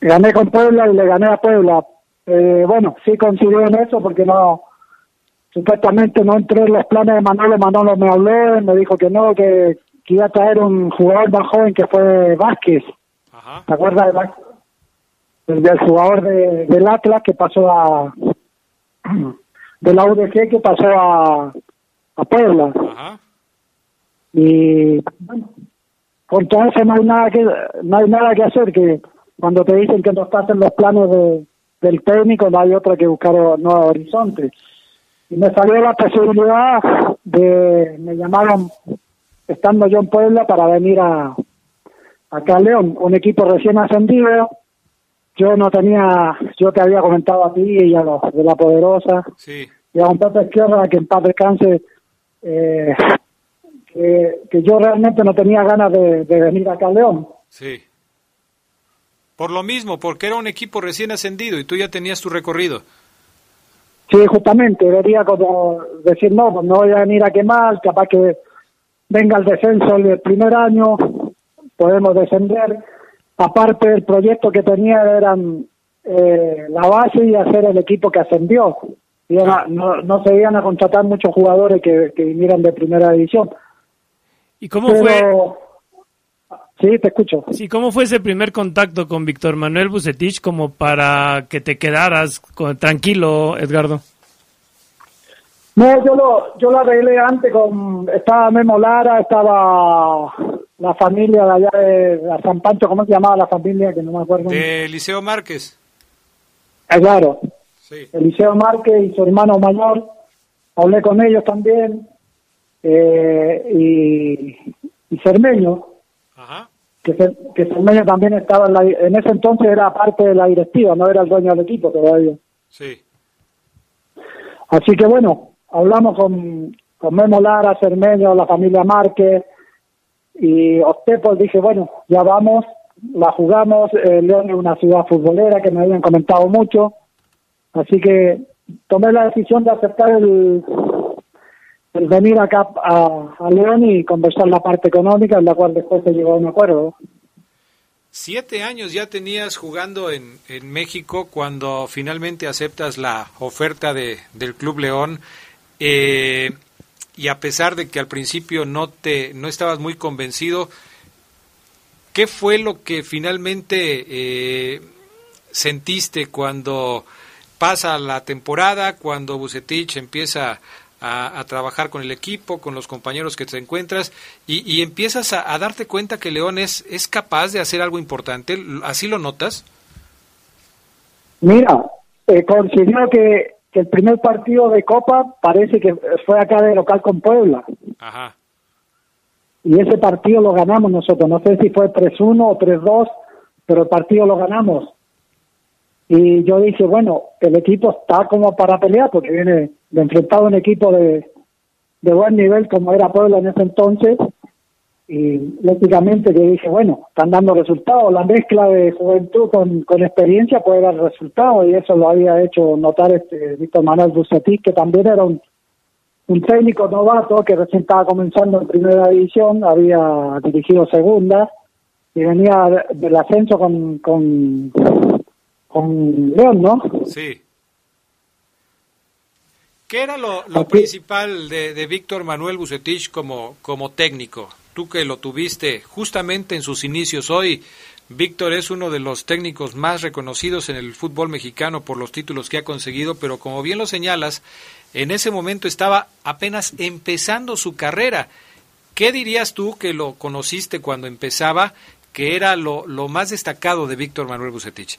Gané con Puebla y le gané a Puebla, eh, bueno, sí coincidió en eso porque no, supuestamente no entré en los planes de Manolo, Manolo me habló, me dijo que no, que, iba a traer un jugador más joven que fue Vázquez. ¿Te acuerdas de Vázquez? El, del jugador de, del Atlas que pasó a de la UDG que pasó a, a Puebla. Y bueno, con todo eso no hay nada que no hay nada que hacer que cuando te dicen que no estás en los planes de del técnico, no hay otra que buscar nuevos horizontes. Y me salió la posibilidad de, me llamaron, estando yo en Puebla, para venir a acá a León, un equipo recién ascendido. Yo no tenía, yo te había comentado a ti y a los de la Poderosa, y a un Pepe Izquierda, que en paz descanse, eh, que, que, yo realmente no tenía ganas de, de venir acá a León. Sí. Por lo mismo, porque era un equipo recién ascendido y tú ya tenías tu recorrido. Sí, justamente, debería como decir, no, pues no voy a venir a quemar, capaz que venga el descenso el primer año, podemos descender. Aparte, el proyecto que tenía eran eh, la base y hacer el equipo que ascendió. Y no, no, se iban a contratar muchos jugadores que, que vinieran de primera división. ¿Y cómo fue? Sí, te escucho. Sí, ¿cómo fue ese primer contacto con Víctor Manuel Bucetich como para que te quedaras tranquilo, Edgardo? No, yo lo, yo lo arreglé antes con, estaba Memo Lara, estaba la familia de allá de, San Pancho, ¿cómo se llamaba la familia? Que no me acuerdo. De Eliseo Márquez. Ah, claro. Sí. Eliseo Márquez y su hermano mayor, hablé con ellos también, eh, y, y Cermeño, que, que Cermeño también estaba en, la, en ese entonces era parte de la directiva, no era el dueño del equipo todavía. Sí. Así que bueno, hablamos con, con Memo Lara, Cermeño, la familia Márquez y pues dije, bueno, ya vamos, la jugamos, eh, León es una ciudad futbolera que me habían comentado mucho, así que tomé la decisión de aceptar el, venir acá a, León y conversar la parte económica, en la cual después se llegó a un acuerdo. Siete años ya tenías jugando en, en México cuando finalmente aceptas la oferta de, del Club León. Eh, y a pesar de que al principio no te no estabas muy convencido, ¿qué fue lo que finalmente eh, sentiste cuando pasa la temporada, cuando Bucetich empieza a, trabajar con el equipo, con los compañeros que te encuentras y, empiezas a, darte cuenta que León es, es capaz de hacer algo importante. ¿Así lo notas? Mira, eh, considero que, el primer partido de Copa parece que fue acá de local con Puebla. Ajá. Y ese partido lo ganamos nosotros. No sé si fue 3-1 o 3-2, pero el partido lo ganamos. Y yo dije, bueno, el equipo está como para pelear porque viene de enfrentar a un equipo de, de buen nivel como era Puebla en ese entonces. Y lógicamente yo dije, bueno, están dando resultados. La mezcla de juventud con, con experiencia puede dar resultados y eso lo había hecho notar este Víctor Manuel Bucetí, que también era un, un técnico novato que recién estaba comenzando en primera división, había dirigido segunda y venía del ascenso con, con con León, ¿no? Sí. ¿Qué era lo, principal de, de Víctor Manuel Bucetich como, como técnico? Tú que lo tuviste justamente en sus inicios hoy, Víctor es uno de los técnicos más reconocidos en el fútbol mexicano por los títulos que ha conseguido, pero como bien lo señalas, en ese momento estaba apenas empezando su carrera. ¿Qué dirías tú que lo conociste cuando empezaba, que era lo, más destacado de Víctor Manuel Bucetich?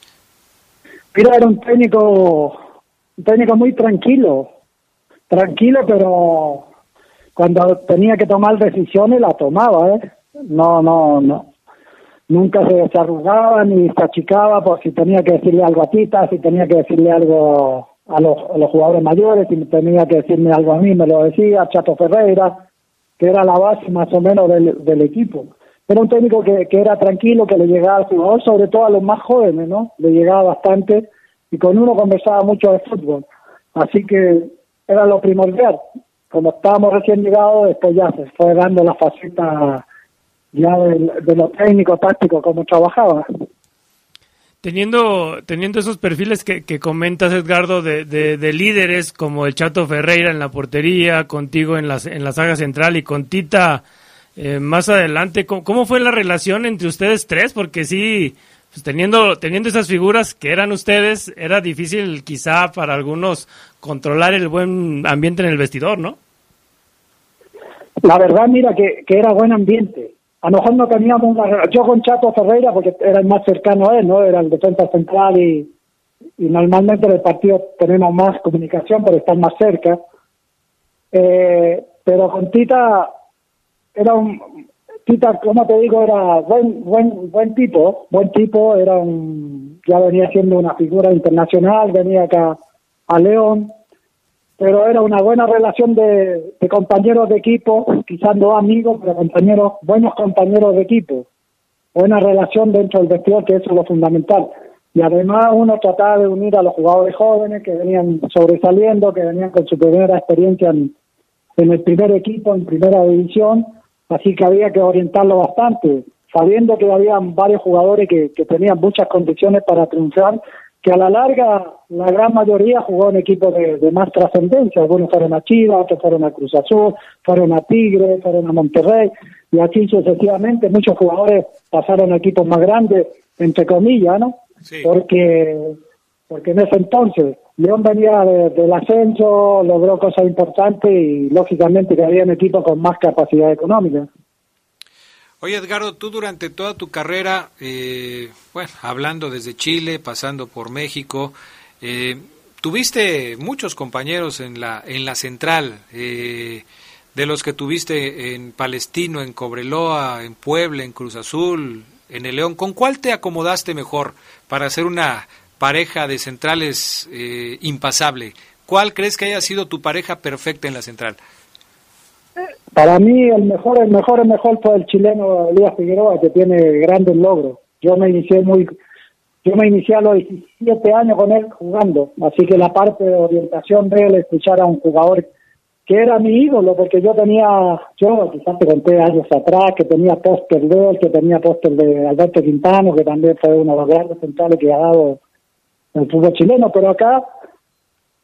Mira, era un técnico, un técnico muy tranquilo, tranquilo, pero cuando tenía que tomar decisiones la tomaba, ¿eh? No, no, no. Nunca se desarrugaba ni se achicaba por si tenía que decirle algo a Tita, si tenía que decirle algo a los, a los jugadores mayores, si tenía que decirme algo a mí, me lo decía, Chato Ferreira, que era la base más o menos del, del equipo. Era un técnico que, que era tranquilo, que le llegaba al jugador, sobre todo a los más jóvenes, ¿no? Le llegaba bastante y con uno conversaba mucho de fútbol. Así que era lo primordial. Como estábamos recién llegados, después ya se fue dando la faceta ya de, de lo técnico, táctico, cómo trabajaba. Teniendo, teniendo esos perfiles que, que comentas, Edgardo, de, de, líderes como el Chato Ferreira en la portería, contigo en, las, en la saga central y con Tita eh, más adelante, ¿cómo, fue la relación entre ustedes tres? Porque sí, pues teniendo, teniendo esas figuras que eran ustedes, era difícil quizá para algunos controlar el buen ambiente en el vestidor, ¿no? La verdad, mira, que, que era buen ambiente. A lo mejor no teníamos una... Yo con Chato Ferreira, porque era el más cercano a él, ¿no? Era el defensa central y, y normalmente en el partido tenemos más comunicación por estar más cerca. Eh, pero con Tita era un Tita, como te digo, era buen buen buen tipo, buen tipo, era un ya venía siendo una figura internacional, venía acá a León, pero era una buena relación de, compañeros de equipo, quizás no amigos, pero compañeros, buenos compañeros de equipo, buena relación dentro del vestidor, que eso es lo fundamental. Y además uno trataba de unir a los jugadores jóvenes que venían sobresaliendo, que venían con su primera experiencia en, el primer equipo, en primera división, así que había que orientarlo bastante, sabiendo que había varios jugadores que tenían muchas condiciones para triunfar, que a la larga la gran mayoría jugó en equipos de, más trascendencia, algunos fueron a Chivas, otros fueron a Cruz Azul, fueron a Tigre, fueron a Monterrey, y aquí sucesivamente muchos jugadores pasaron a equipos más grandes, entre comillas, ¿no? Porque, porque en ese entonces León venía del ascenso, logró cosas importantes y lógicamente que había un equipo con más capacidad económica. Oye, Edgardo, tú durante toda tu carrera, eh, bueno, hablando desde Chile, pasando por México, eh, tuviste muchos compañeros en la, en la central, eh, de los que tuviste en Palestino, en Cobreloa, en Puebla, en Cruz Azul, en el León. ¿Con cuál te acomodaste mejor para hacer una pareja de centrales eh, impasable. ¿Cuál crees que haya sido tu pareja perfecta en la central? Para mí el mejor, el mejor, el mejor fue el chileno Elías Figueroa, que tiene grandes logros. Yo me inicié muy, yo me inicié a los 17 años con él jugando, así que la parte de orientación de él, escuchar a un jugador que era mi ídolo, porque yo tenía, yo quizás te conté años atrás, que tenía póster de él, que tenía póster de Alberto Quintano, que también fue uno de los grandes centrales que ha dado el fútbol chileno, pero acá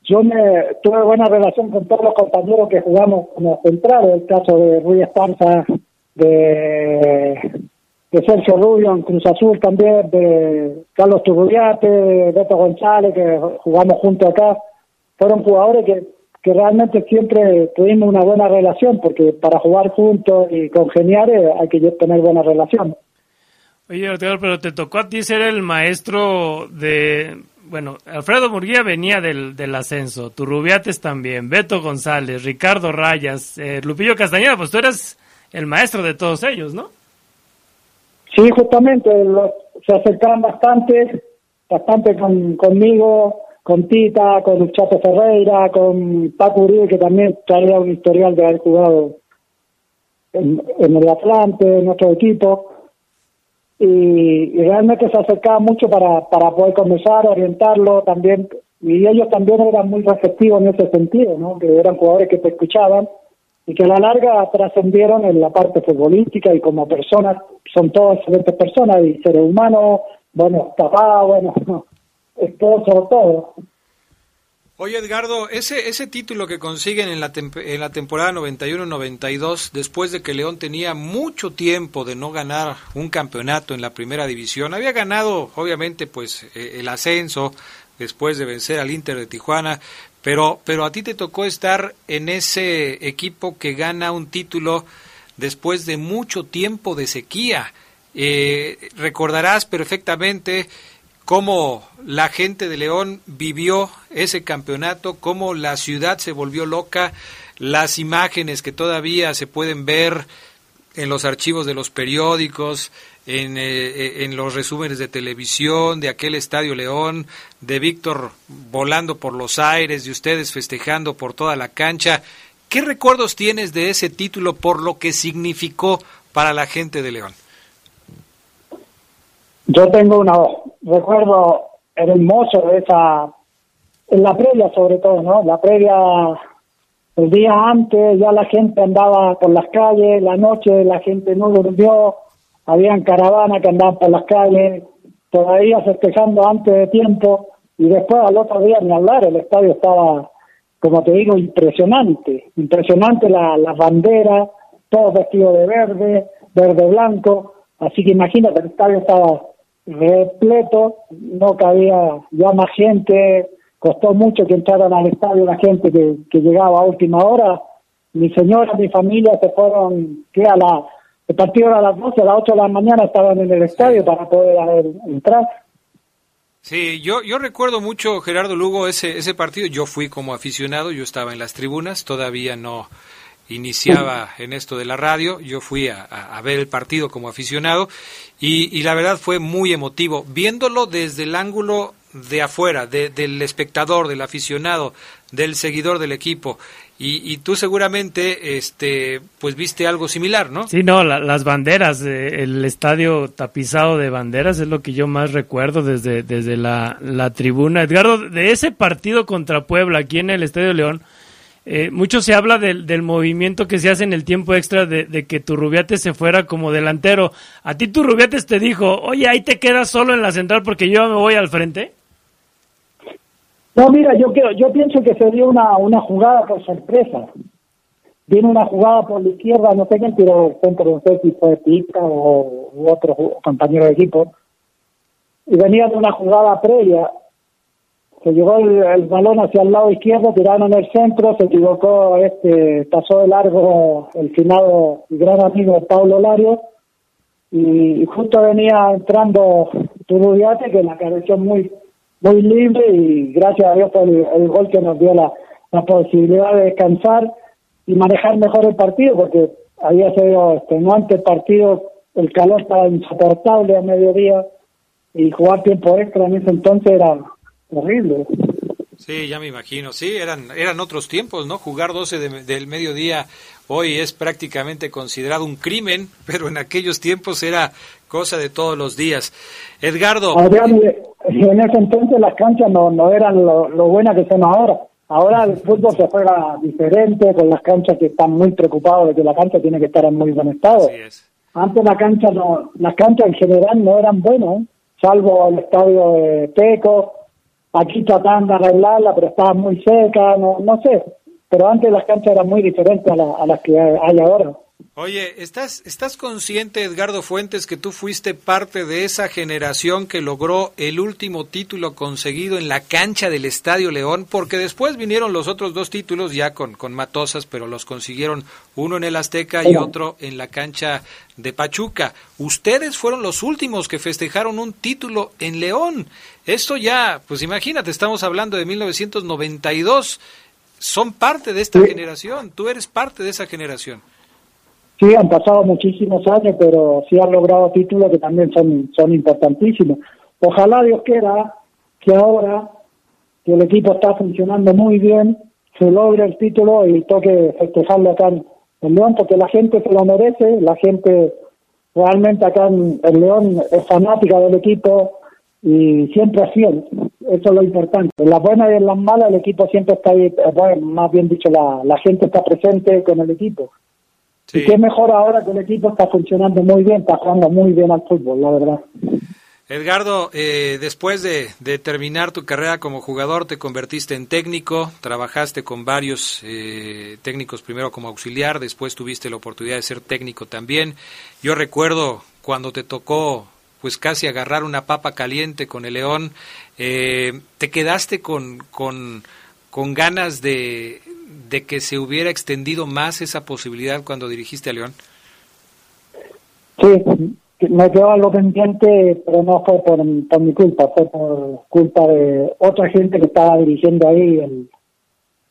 yo me tuve buena relación con todos los compañeros que jugamos como central, el caso de Ruiz Esparza, de, Sergio Rubio en Cruz Azul también, de Carlos Turrubiate, Beto González, que jugamos juntos acá, fueron jugadores que, realmente siempre tuvimos una buena relación, porque para jugar juntos y congeniar eh, hay que tener buena relación. Oye, pero te tocó a ti ser el maestro de, bueno, Alfredo Murguía venía del, del ascenso, Turrubiates también, Beto González, Ricardo Rayas, eh, Lupillo Castañeda, pues tú eras el maestro de todos ellos, ¿no? Sí, justamente, se acercaban bastante, bastante con, conmigo, con Tita, con Chato Ferreira, con Paco Uribe, que también traía un historial de haber jugado en, en el Atlante, en otro equipo y, realmente se acercaba mucho para, para poder conversar, orientarlo también, y ellos también eran muy receptivos en ese sentido, ¿no? que eran jugadores que te escuchaban y que a la larga trascendieron en la parte futbolística y como personas, son todas excelentes personas y seres humanos, bueno, papá, bueno, esposo, todo. Oye, Edgardo, ese, ese título que consiguen en la, en la temporada 91-92, después de que León tenía mucho tiempo de no ganar un campeonato en la primera división, había ganado, obviamente, pues eh, el ascenso después de vencer al Inter de Tijuana, pero, pero a ti te tocó estar en ese equipo que gana un título después de mucho tiempo de sequía. Eh, recordarás perfectamente cómo la gente de León vivió ese campeonato, cómo la ciudad se volvió loca, las imágenes que todavía se pueden ver en los archivos de los periódicos, en, eh, en, los resúmenes de televisión, de aquel Estadio León, de Víctor volando por los aires, de ustedes festejando por toda la cancha. ¿Qué recuerdos tienes de ese título por lo que significó para la gente de León? Yo tengo un recuerdo hermoso de esa, en la previa sobre todo, ¿no? La previa, el día antes ya la gente andaba por las calles, la noche la gente no durmió, habían caravanas que andaban por las calles, todavía festejando antes de tiempo y después al otro día ni hablar, el estadio estaba, como te digo, impresionante, impresionante la, las banderas, todos vestidos de verde, verde blanco, así que imagínate, el estadio estaba repleto, no cabía ya más gente, costó mucho que entraran al estadio la gente que, que llegaba a última hora. Mi señora, mi familia se fueron, que a la, el partido era a las 12, a las 8 de la mañana estaban en el estadio para poder entrar. Sí, yo, yo recuerdo mucho, Gerardo Lugo, ese, ese partido. Yo fui como aficionado, yo estaba en las tribunas, todavía no, iniciaba en esto de la radio, yo fui a, ver el partido como aficionado y, la verdad fue muy emotivo, viéndolo desde el ángulo de afuera, del espectador, del aficionado, del seguidor del equipo. Y, tú seguramente, este, pues viste algo similar, ¿no? Sí, no, las banderas, eh, el estadio tapizado de banderas es lo que yo más recuerdo desde, desde la, la tribuna. Edgardo, de ese partido contra Puebla aquí en el Estadio León, eh, mucho se habla del, del, movimiento que se hace en el tiempo extra de, de, que Turrubiates se fuera como delantero. ¿A ti Turrubiates te dijo, oye, ahí te quedas solo en la central porque yo me voy al frente? No, mira, yo, yo pienso que sería una, una jugada por sorpresa. Viene una jugada por la izquierda, no sé quién tiró el centro, de sé si fue Pica o otro compañero de equipo. Y venía de una jugada previa se llevó el, balón hacia el lado izquierdo, tiraron en el centro, se equivocó, este, pasó de largo el finado gran amigo Pablo Lario, y, justo venía entrando Turubiate, que la careció muy, muy libre, y gracias a Dios por el, gol que nos dio la, la, posibilidad de descansar y manejar mejor el partido, porque había sido, este, no antes el partido, el calor estaba insoportable a mediodía, y jugar tiempo extra en ese entonces era horrible. Sí, ya me imagino. Sí, eran, eran otros tiempos, ¿no? Jugar 12 del mediodía hoy es prácticamente considerado un crimen, pero en aquellos tiempos era cosa de todos los días. Edgardo. en ese entonces las canchas no, no eran lo, lo buenas que son ahora. Ahora el fútbol se juega diferente, con las canchas que están muy preocupados de que la cancha tiene que estar en muy buen estado. Antes la cancha no, las canchas en general no eran buenas, salvo el estadio de Peco, aquí trataban de arreglarla, pero estaba muy seca, no, no sé. Pero antes las canchas eran muy diferentes a, a las que hay ahora. Oye, ¿estás, ¿estás consciente, Edgardo Fuentes, que tú fuiste parte de esa generación que logró el último título conseguido en la cancha del Estadio León? Porque después vinieron los otros dos títulos ya con, con Matosas, pero los consiguieron uno en el Azteca y otro en la cancha de Pachuca. Ustedes fueron los últimos que festejaron un título en León. Esto ya, pues imagínate, estamos hablando de 1992. Son parte de esta generación. Tú eres parte de esa generación. Sí, han pasado muchísimos años, pero sí han logrado títulos que también son, son importantísimos. Ojalá Dios quiera que ahora que el equipo está funcionando muy bien, se logre el título y toque festejarlo acá en, León, porque la gente se lo merece, la gente realmente acá en, León es fanática del equipo y siempre es fiel. Eso es lo importante. En las buenas y en las malas el equipo siempre está ahí, bueno, más bien dicho, la, la gente está presente con el equipo. Y qué mejor ahora que el equipo está funcionando muy bien, está jugando muy bien al fútbol, la verdad. Edgardo, eh, después de, terminar tu carrera como jugador, te convertiste en técnico, trabajaste con varios eh, técnicos, primero como auxiliar, después tuviste la oportunidad de ser técnico también. Yo recuerdo cuando te tocó pues casi agarrar una papa caliente con el León, eh, ¿te quedaste con, con, con ganas de, de que se hubiera extendido más esa posibilidad cuando dirigiste a León? Sí, me quedó algo pendiente, pero no fue por, mi culpa, fue por culpa de otra gente que estaba dirigiendo ahí, el,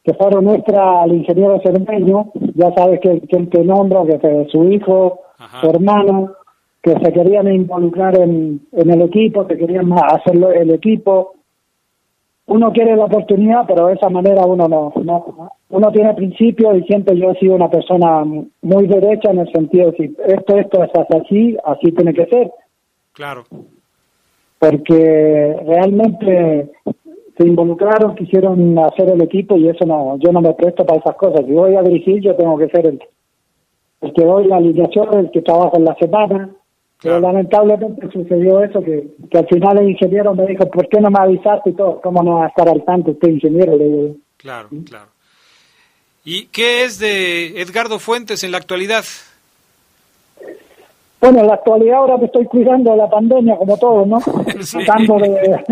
que fueron nuestra, el ingeniero Cermeño, ya sabes que, el que nombro, que fue su hijo, su hermano, que se querían involucrar en, en el equipo, que querían hacerlo el equipo. Uno quiere la oportunidad, pero de esa manera uno no, no uno tiene principios y siempre yo he sido una persona muy derecha en el sentido de si esto, esto es así, así tiene que ser. Claro. Porque realmente se involucraron, quisieron hacer el equipo y eso no, yo no me presto para esas cosas. Si voy a dirigir, yo tengo que ser el, el que doy la alineación, el que trabaja en la semana, pero lamentablemente sucedió eso, que, que al final el ingeniero me dijo, ¿por qué no me avisaste y todo? ¿Cómo no va a estar al tanto usted, ingeniero? Le claro, claro. ¿Y qué es de Edgardo Fuentes en la actualidad? Bueno, en la actualidad ahora me estoy cuidando de la pandemia como todos, ¿no? Tratando de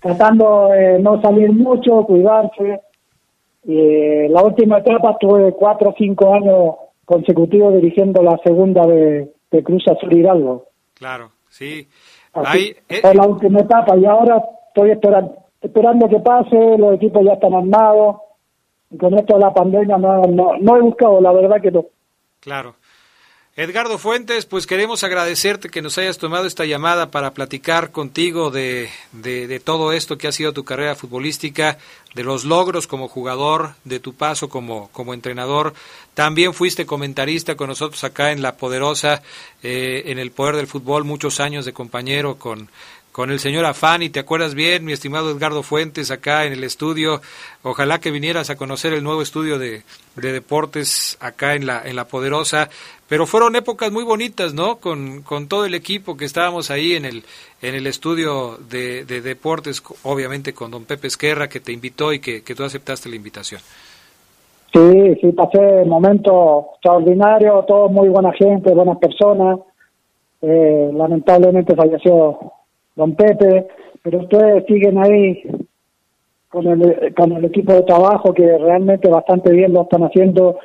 tratando de no salir mucho, cuidarse. Y, la última etapa tuve cuatro o cinco años consecutivos dirigiendo la segunda de, de Cruz Azul Hidalgo. Claro, sí. Ahí, eh, Fue la última etapa y ahora estoy esperando, esperando que pase, los equipos ya están armados. Con esto de la pandemia no, no, no he buscado, la verdad que no. Claro. Edgardo Fuentes, pues queremos agradecerte que nos hayas tomado esta llamada para platicar contigo de, de, todo esto que ha sido tu carrera futbolística, de los logros como jugador, de tu paso como, como entrenador. También fuiste comentarista con nosotros acá en La Poderosa, eh, en el Poder del Fútbol, muchos años de compañero con, con el señor Afani, ¿te acuerdas bien, mi estimado Edgardo Fuentes, acá en el estudio? Ojalá que vinieras a conocer el nuevo estudio de, de, deportes acá en la, en la Poderosa. Pero fueron épocas muy bonitas, ¿no? Con, con todo el equipo que estábamos ahí en el, en el estudio de, de deportes, obviamente con don Pepe Esquerra, que te invitó y que, que tú aceptaste la invitación. Sí, sí, pasé momentos extraordinarios, todo muy buena gente, buenas personas. Eh, lamentablemente falleció don Pepe, pero ustedes siguen ahí con el, con el equipo de trabajo que realmente bastante bien lo están haciendo.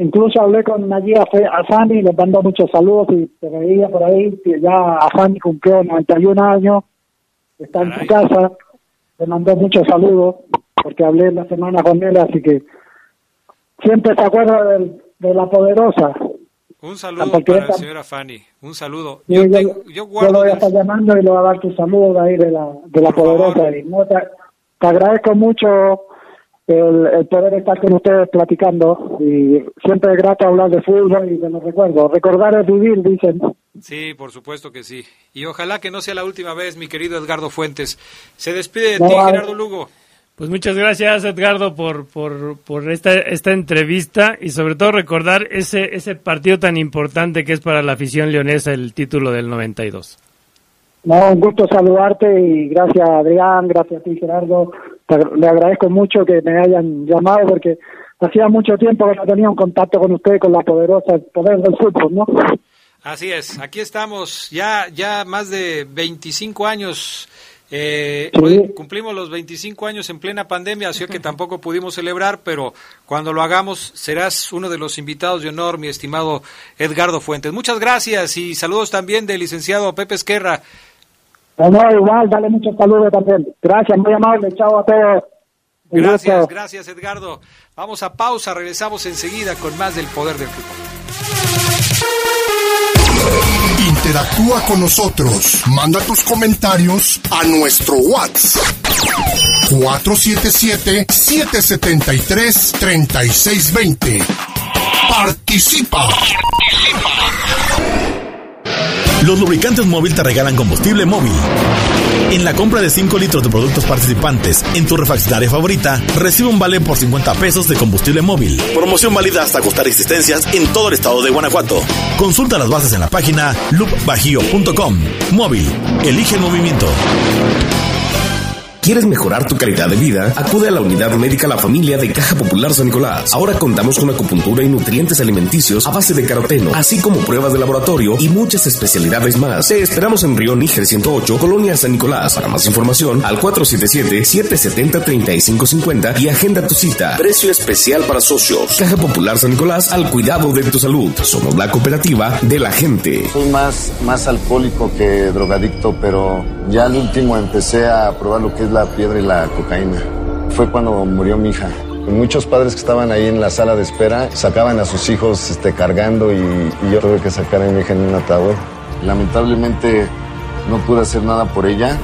Incluso hablé con allí a Fanny, les mandó muchos saludos y se veía por ahí que ya Fanny cumplió 91 años, está en su casa, le mandó muchos saludos porque hablé la semana con él, así que siempre se acuerda de la poderosa. Un saludo para la señora Fanny, un saludo. Yo, yo, lo voy a estar llamando y le voy a dar tu saludo ahí de la, de la poderosa. te, agradezco mucho el, poder estar con ustedes platicando y siempre es grato hablar de fútbol y de los recuerdos. Recordar es vivir, dicen. Sí, por supuesto que sí. Y ojalá que no sea la última vez, mi querido Edgardo Fuentes. Se despide de ti, Gerardo Lugo. Pues muchas gracias Edgardo por, por, por esta, esta entrevista y sobre todo recordar ese, ese partido tan importante que es para la afición leonesa el título del 92. No, un gusto saludarte y gracias Adrián, gracias a ti Gerardo. Le agradezco mucho que me hayan llamado porque hacía mucho tiempo que no tenía un contacto con usted, con la poderosa poder del fútbol, ¿no? Así es, aquí estamos ya, ya más de 25 años eh, cumplimos los 25 años en plena pandemia, así que tampoco pudimos celebrar, pero cuando lo hagamos serás uno de los invitados de honor, mi estimado Edgardo Fuentes. Muchas gracias y saludos también del licenciado Pepe Esquerra. No, igual, dale muchos saludos también. Gracias, muy amable, chao a todos. Gracias, gracias Edgardo. Vamos a pausa, regresamos enseguida con más del poder del fútbol. Interactúa con nosotros. Manda tus comentarios a nuestro WhatsApp. 477-773-3620. Participa. Participa. Los lubricantes móvil te regalan combustible móvil. En la compra de 5 litros de productos participantes en tu refaccionaria favorita, recibe un vale por 50 pesos de combustible móvil. Promoción válida hasta costar existencias en todo el estado de Guanajuato. Consulta las bases en la página loopbajío.com. Móvil, elige el movimiento. ¿Quieres mejorar tu calidad de vida? Acude a la unidad médica La Familia de Caja Popular San Nicolás. Ahora contamos con acupuntura y nutrientes alimenticios a base de caroteno, así como pruebas de laboratorio y muchas especialidades más. Te esperamos en Río Níger 108, Colonia San Nicolás. Para más información, al 477-770-3550 y agenda tu cita. Precio especial para socios. Caja Popular San Nicolás al cuidado de tu salud. Somos la cooperativa de la gente. Soy más, más alcohólico que drogadicto, pero ya al último empecé a probar lo que es la piedra y la cocaína. Fue cuando murió mi hija. Muchos padres que estaban ahí en la sala de espera sacaban a sus hijos este, cargando y, yo tuve que sacar a mi hija en un ataúd. Lamentablemente no pude hacer nada por ella.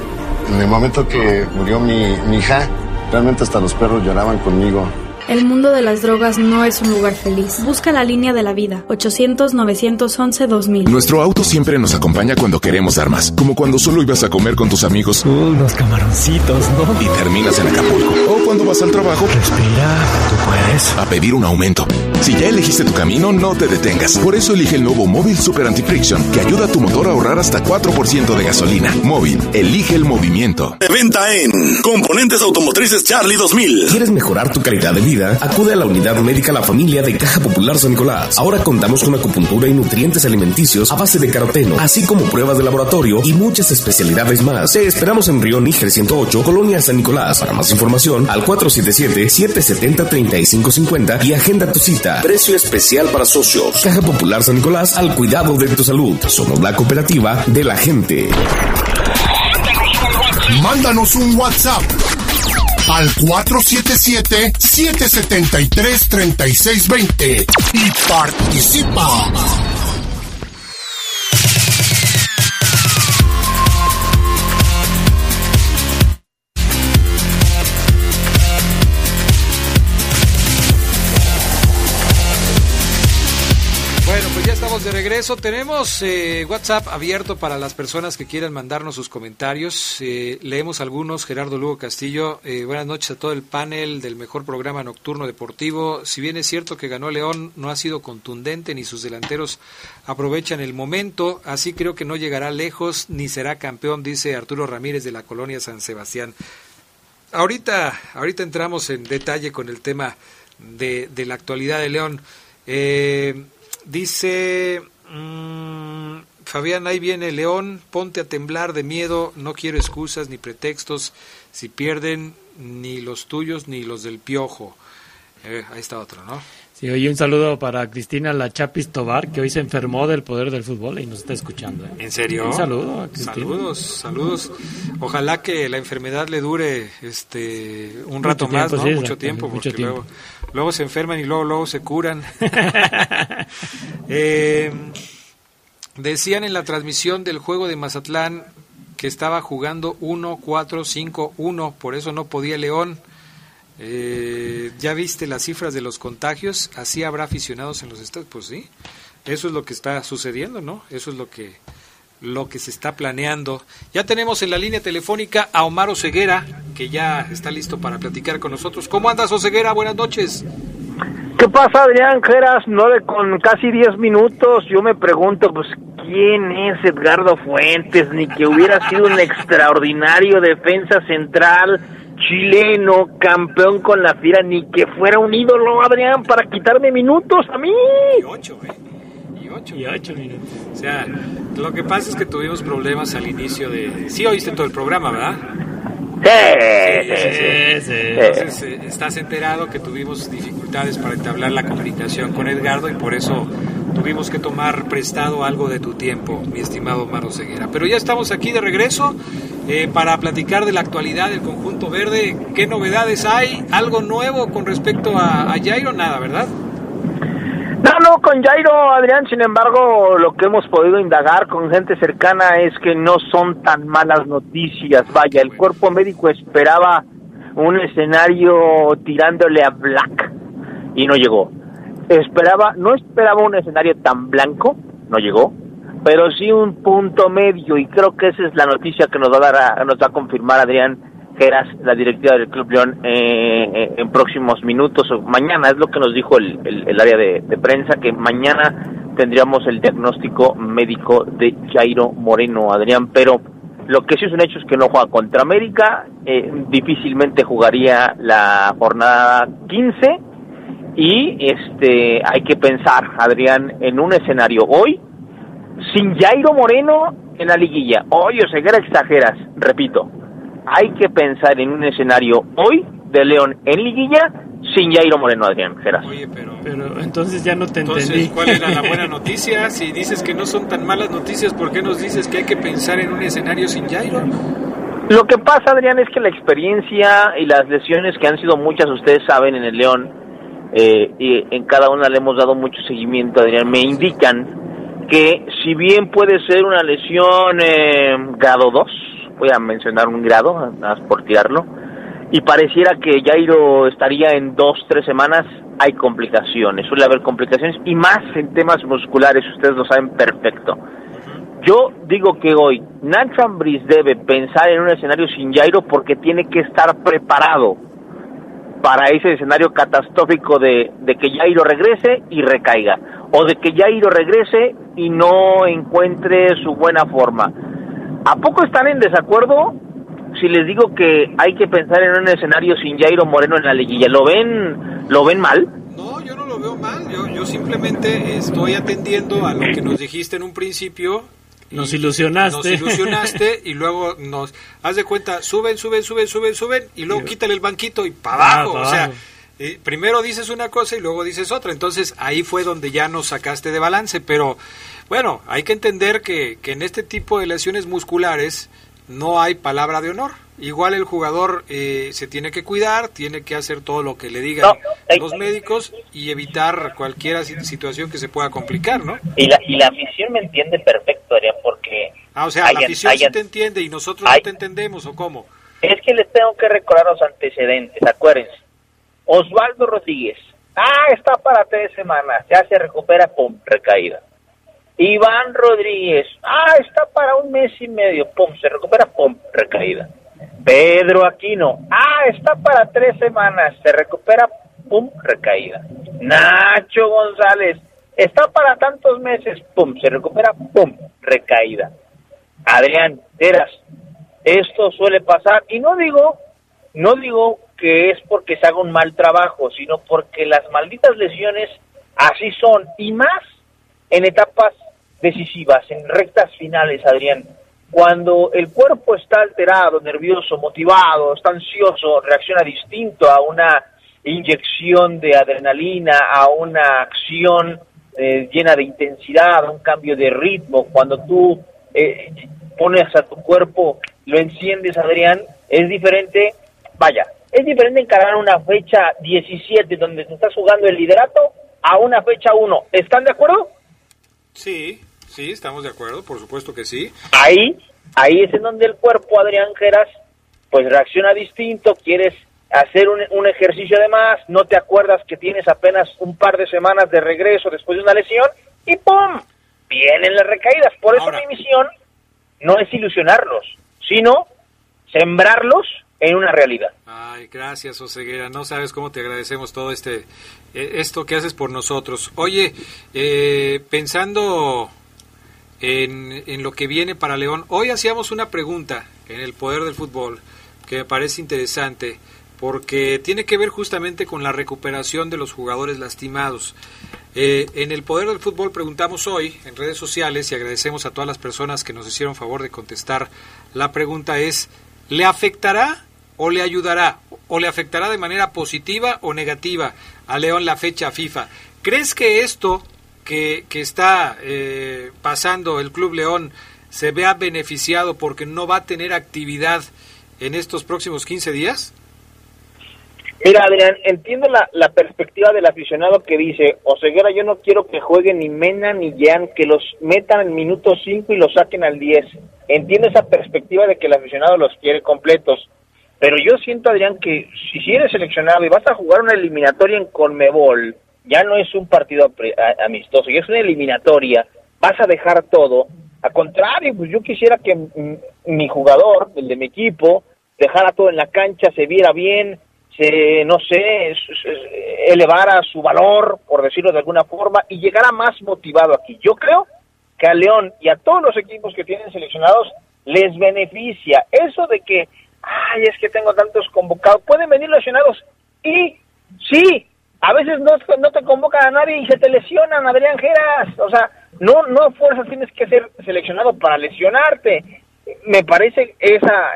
En el momento que murió mi hija, realmente hasta los perros lloraban conmigo. El mundo de las drogas no es un lugar feliz. Busca la línea de la vida. 800-911-2000. Nuestro auto siempre nos acompaña cuando queremos dar más. Como cuando solo ibas a comer con tus amigos. unos camaroncitos, ¿no? Y terminas en Acapulco. O cuando vas al trabajo. Respira, tú puedes. A pedir un aumento. Si ya elegiste tu camino, no te detengas. Por eso elige el nuevo Móvil Super Anti-Friction, que ayuda a tu motor a ahorrar hasta 4% de gasolina. Móvil, elige el movimiento. De venta en Componentes Automotrices Charlie 2000. ¿Quieres mejorar tu calidad de vida? Acude a la unidad médica La Familia de Caja Popular San Nicolás. Ahora contamos con acupuntura y nutrientes alimenticios a base de caroteno, así como pruebas de laboratorio y muchas especialidades más. Te esperamos en Río Níger 108, Colonia San Nicolás. Para más información, al 477-770-3550 y agenda tu cita. Precio especial para socios. Caja Popular San Nicolás al cuidado de tu salud. Somos la cooperativa de la gente. Mándanos un WhatsApp al 477-773-3620 y participa. De regreso. Tenemos eh, WhatsApp abierto para las personas que quieran mandarnos sus comentarios. Eh, leemos algunos. Gerardo Lugo Castillo, eh, buenas noches a todo el panel del mejor programa nocturno deportivo. Si bien es cierto que ganó León, no ha sido contundente ni sus delanteros aprovechan el momento. Así creo que no llegará lejos ni será campeón, dice Arturo Ramírez de la colonia San Sebastián. Ahorita, ahorita entramos en detalle con el tema de, la actualidad de León. Dice mmm, Fabián, ahí viene León, ponte a temblar de miedo, no quiero excusas ni pretextos, si pierden ni los tuyos ni los del piojo. Eh, ahí está otro, ¿no? Sí, oye, un saludo para Cristina La Chapis Tobar, que hoy se enfermó del poder del fútbol y nos está escuchando. ¿eh? ¿En serio? Un saludo a Cristina. Saludos, saludos. Ojalá que la enfermedad le dure este un rato Mucho más, ¿no? sí, mucho tiempo, mucho porque tiempo. Luego, luego se enferman y luego, luego se curan. Eh, decían en la transmisión del juego de Mazatlán que estaba jugando 1-4-5-1, por eso no podía León. Eh, ¿Ya viste las cifras de los contagios? ¿Así habrá aficionados en los estados? Pues sí, eso es lo que está sucediendo, ¿no? Eso es lo que, lo que se está planeando. Ya tenemos en la línea telefónica a Omar Oseguera, que ya está listo para platicar con nosotros. ¿Cómo andas, Oseguera? Buenas noches. ¿Qué pasa, Adrián Geras? Nueve con casi diez minutos. Yo me pregunto, pues, ¿quién es Edgardo Fuentes? Ni que hubiera sido un extraordinario defensa central chileno, campeón con la Fiera, ni que fuera un ídolo, Adrián, para quitarme minutos a mí. ¿eh? Y ocho. Y ocho minutos. O sea, lo que pasa es que tuvimos problemas al inicio de... Sí oíste todo el programa, ¿verdad? Sí, sí, sí. Entonces, eh, estás enterado que tuvimos dificultades para entablar la comunicación con Edgardo y por eso tuvimos que tomar prestado algo de tu tiempo, mi estimado Maro Ceguera. Pero ya estamos aquí de regreso eh, para platicar de la actualidad del conjunto verde. ¿Qué novedades hay? ¿Algo nuevo con respecto a, a Jairo? Nada, ¿verdad? No, no, con Jairo, Adrián, sin embargo, lo que hemos podido indagar con gente cercana es que no son tan malas noticias. Vaya, el cuerpo médico esperaba un escenario tirándole a Black y no llegó. Esperaba, no esperaba un escenario tan blanco, no llegó. pero sí un punto medio y creo que esa es la noticia que nos va a dar nos va a confirmar Adrián Geras, la directiva del Club León, eh, eh, en próximos minutos o mañana, es lo que nos dijo el, área de, prensa, que mañana tendríamos el diagnóstico médico de Jairo Moreno, Adrián, pero lo que sí es un hecho es que no juega contra América, eh, difícilmente jugaría la jornada 15 y este hay que pensar, Adrián, en un escenario hoy sin Jairo Moreno en la liguilla. Oye, Oseguera, exageras, repito. Hay que pensar en un escenario hoy de León en liguilla sin Jairo Moreno, Adrián Geras. Oye, pero, pero entonces ya no te entonces, ¿cuál era la buena noticia? Si dices que no son tan malas noticias, ¿por qué nos dices que hay que pensar en un escenario sin Jairo? Lo que pasa, Adrián, es que la experiencia y las lesiones que han sido muchas, ustedes saben, en el León, eh, y en cada una le hemos dado mucho seguimiento, Adrián, me indican que si bien puede ser una lesión eh, grado 2, voy a mencionar un grado, por tirarlo, y pareciera que Jairo estaría en dos, tres semanas, hay complicaciones, suele haber complicaciones, y más en temas musculares, ustedes lo saben perfecto. Yo digo que hoy Nacho Ambriz debe pensar en un escenario sin Jairo porque tiene que estar preparado para ese escenario catastrófico de, de que Jairo regrese y recaiga, o de que Jairo regrese y no encuentre su buena forma. ¿A poco están en desacuerdo si les digo que hay que pensar en un escenario sin Jairo Moreno en la liguilla? ¿Lo ven, lo ven mal? No, yo no lo veo mal. Yo, yo simplemente estoy atendiendo a lo que nos dijiste en un principio. Nos ilusionaste. Nos ilusionaste y luego nos... Haz de cuenta, suben, suben, suben, suben, suben y luego quítale el banquito y para ah, abajo. o sea, primero dices una cosa y luego dices otra. Entonces ahí fue donde ya nos sacaste de balance. Pero bueno, hay que entender que, que en este tipo de lesiones musculares no hay palabra de honor. Igual el jugador eh, se tiene que cuidar, tiene que hacer todo lo que le digan los médicos y evitar cualquier situación que se pueda complicar, ¿no? Y la, y la afición me entiende perfecto, Adrián, porque... Ah, o sea, la afición sí te entiende y nosotros no te entendemos, ¿o cómo? Es que les tengo que recordar los antecedentes, acuérdense. Osvaldo Rodríguez, ah, está para tres semanas, ya se recupera, pum, recaída. Iván Rodríguez, ah, está para un mes y medio, pum, se recupera, pum, recaída. Pedro Aquino, ah, está para tres semanas, se recupera, pum, recaída. Nacho González, está para tantos meses, pum, se recupera, pum, recaída. Adrián, eras, esto suele pasar, y no digo, no digo que es porque se haga un mal trabajo, sino porque las malditas lesiones así son, y más en etapas decisivas, en rectas finales, Adrián. Cuando el cuerpo está alterado, nervioso, motivado, está ansioso, reacciona distinto a una inyección de adrenalina, a una acción eh, llena de intensidad, a un cambio de ritmo. Cuando tú eh, pones a tu cuerpo, lo enciendes, Adrián, es diferente, vaya, es diferente encarar una fecha 17 donde te estás jugando el liderato a una fecha 1. ¿Están de acuerdo? Sí, Sí, estamos de acuerdo, por supuesto que sí. Ahí, ahí es en donde el cuerpo, Adrián Geras, pues reacciona distinto, quieres hacer un, un, ejercicio de más, no te acuerdas que tienes apenas un par de semanas de regreso después de una lesión y ¡pum! Vienen las recaídas. Por eso mi misión no es ilusionarlos, sino sembrarlos en una realidad. Ay, gracias, Oseguera. No sabes cómo te agradecemos todo este eh, esto que haces por nosotros. Oye, eh, pensando en, lo que viene para León. Hoy hacíamos una pregunta en el poder del fútbol que me parece interesante porque tiene que ver justamente con la recuperación de los jugadores lastimados. Eh, en el Poder del Fútbol preguntamos hoy en redes sociales y agradecemos a todas las personas que nos hicieron favor de contestar. La pregunta es, ¿le afectará o le ayudará o le afectará de manera positiva o negativa a León la fecha FIFA? ¿Crees que esto que, está eh, pasando el Club León se vea beneficiado porque no va a tener actividad en estos próximos 15 días? Mira, Adrián, entiendo la, la perspectiva del aficionado que dice, Oseguera, yo no quiero que jueguen ni Mena ni Jean, que los metan en minuto 5 y los saquen al 10. Entiendo esa perspectiva de que el aficionado los quiere completos. Pero yo siento, Adrián, que si eres seleccionado y vas a jugar una eliminatoria en Conmebol, ya no es un partido amistoso, ya es una eliminatoria vas a dejar todo. Al contrario, pues yo quisiera que mi jugador, el de mi equipo, dejara todo en la cancha, se viera bien, se, no sé, elevara su valor, por decirlo de alguna forma, y llegara más motivado aquí. Yo creo que a León y a todos los equipos que tienen seleccionados les beneficia eso de que, ay, es que tengo tantos convocados, pueden venir lesionados y sí, a veces no, no te convocan a nadie y se te lesionan, Adrián Geras, o sea, no, no fuerzas tienes que ser seleccionado para lesionarte. Me parece esa,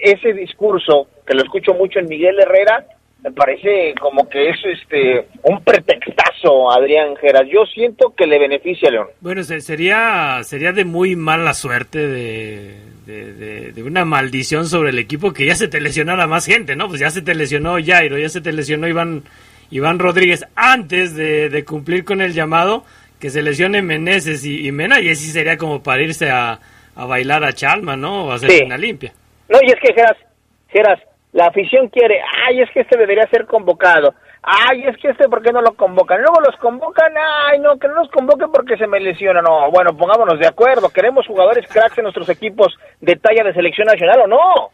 ese discurso, que lo escucho mucho en Miguel Herrera, me parece como que es este un pretextazo Adrián Geras. Yo siento que le beneficia a León. Bueno, sería sería de muy mala suerte de, de, una maldición sobre el equipo que ya se te lesionara más gente, ¿no? Pues ya se te lesionó Jairo, ya se te lesionó Iván Iván Rodríguez antes de, cumplir con el llamado que se lesione Meneses y, Mena y así sería como para irse a, bailar a Chalma, ¿no? O hacer una limpia. No, y es que Geras, Geras, la afición quiere, ay, es que este debería ser convocado. Ay, es que este, ¿por qué no lo convocan? Luego los convocan, ay, no, que no los convoquen porque se me lesiona. No, bueno, pongámonos de acuerdo. ¿Queremos jugadores cracks en nuestros equipos de talla de selección nacional o no?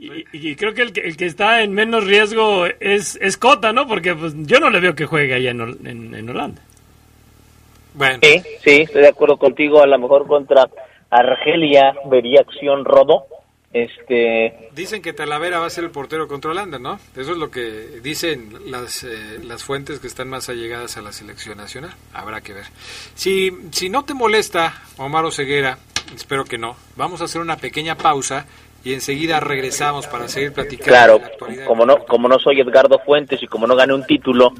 Y, creo que el, que el, que está en menos riesgo es, es Cota, ¿no? Porque pues, yo no le veo que juegue allá en, en, Holanda. Bueno. Sí, sí, estoy de acuerdo contigo. A lo mejor contra Argelia vería acción Rodo este... Dicen que Talavera va a ser el portero contra Holanda, ¿no? Eso es lo que dicen las, eh, las fuentes que están más allegadas a la selección nacional. Habrá que ver. Si, si no te molesta, Omar Oseguera, espero que no, vamos a hacer una pequeña pausa y enseguida regresamos para seguir platicando. Claro, como no, como no soy Edgardo Fuentes y como no gané un título.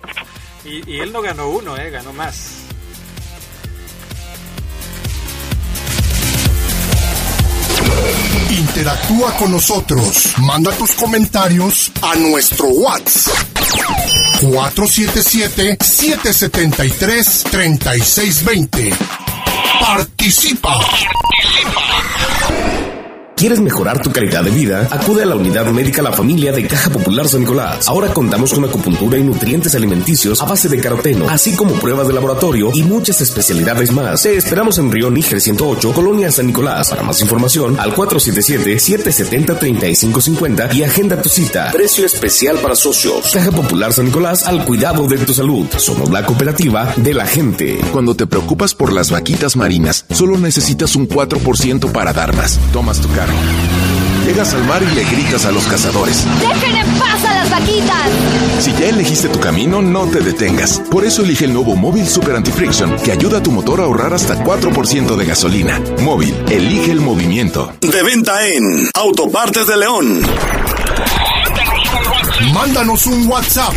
y, y él no ganó uno, ¿eh? ganó más. Interactúa con nosotros. Manda tus comentarios a nuestro WhatsApp. 477-773-3620. Participa. ¿Quieres mejorar tu calidad de vida? Acude a la unidad médica La Familia de Caja Popular San Nicolás. Ahora contamos con acupuntura y nutrientes alimenticios a base de caroteno, así como pruebas de laboratorio y muchas especialidades más. Te esperamos en Río Níger 108, Colonia San Nicolás. Para más información, al 477-770-3550 y agenda tu cita. Precio especial para socios. Caja Popular San Nicolás al cuidado de tu salud. Somos la cooperativa de la gente. Cuando te preocupas por las vaquitas marinas, solo necesitas un 4% para dar más. Tomas tu carro Llegas al mar y le gritas a los cazadores. ¡Dejen en paz a las vaquitas! Si ya elegiste tu camino, no te detengas. Por eso elige el nuevo Móvil Super Anti-Friction, que ayuda a tu motor a ahorrar hasta 4% de gasolina. Móvil, elige el movimiento. De venta en Autopartes de León. Mándanos un WhatsApp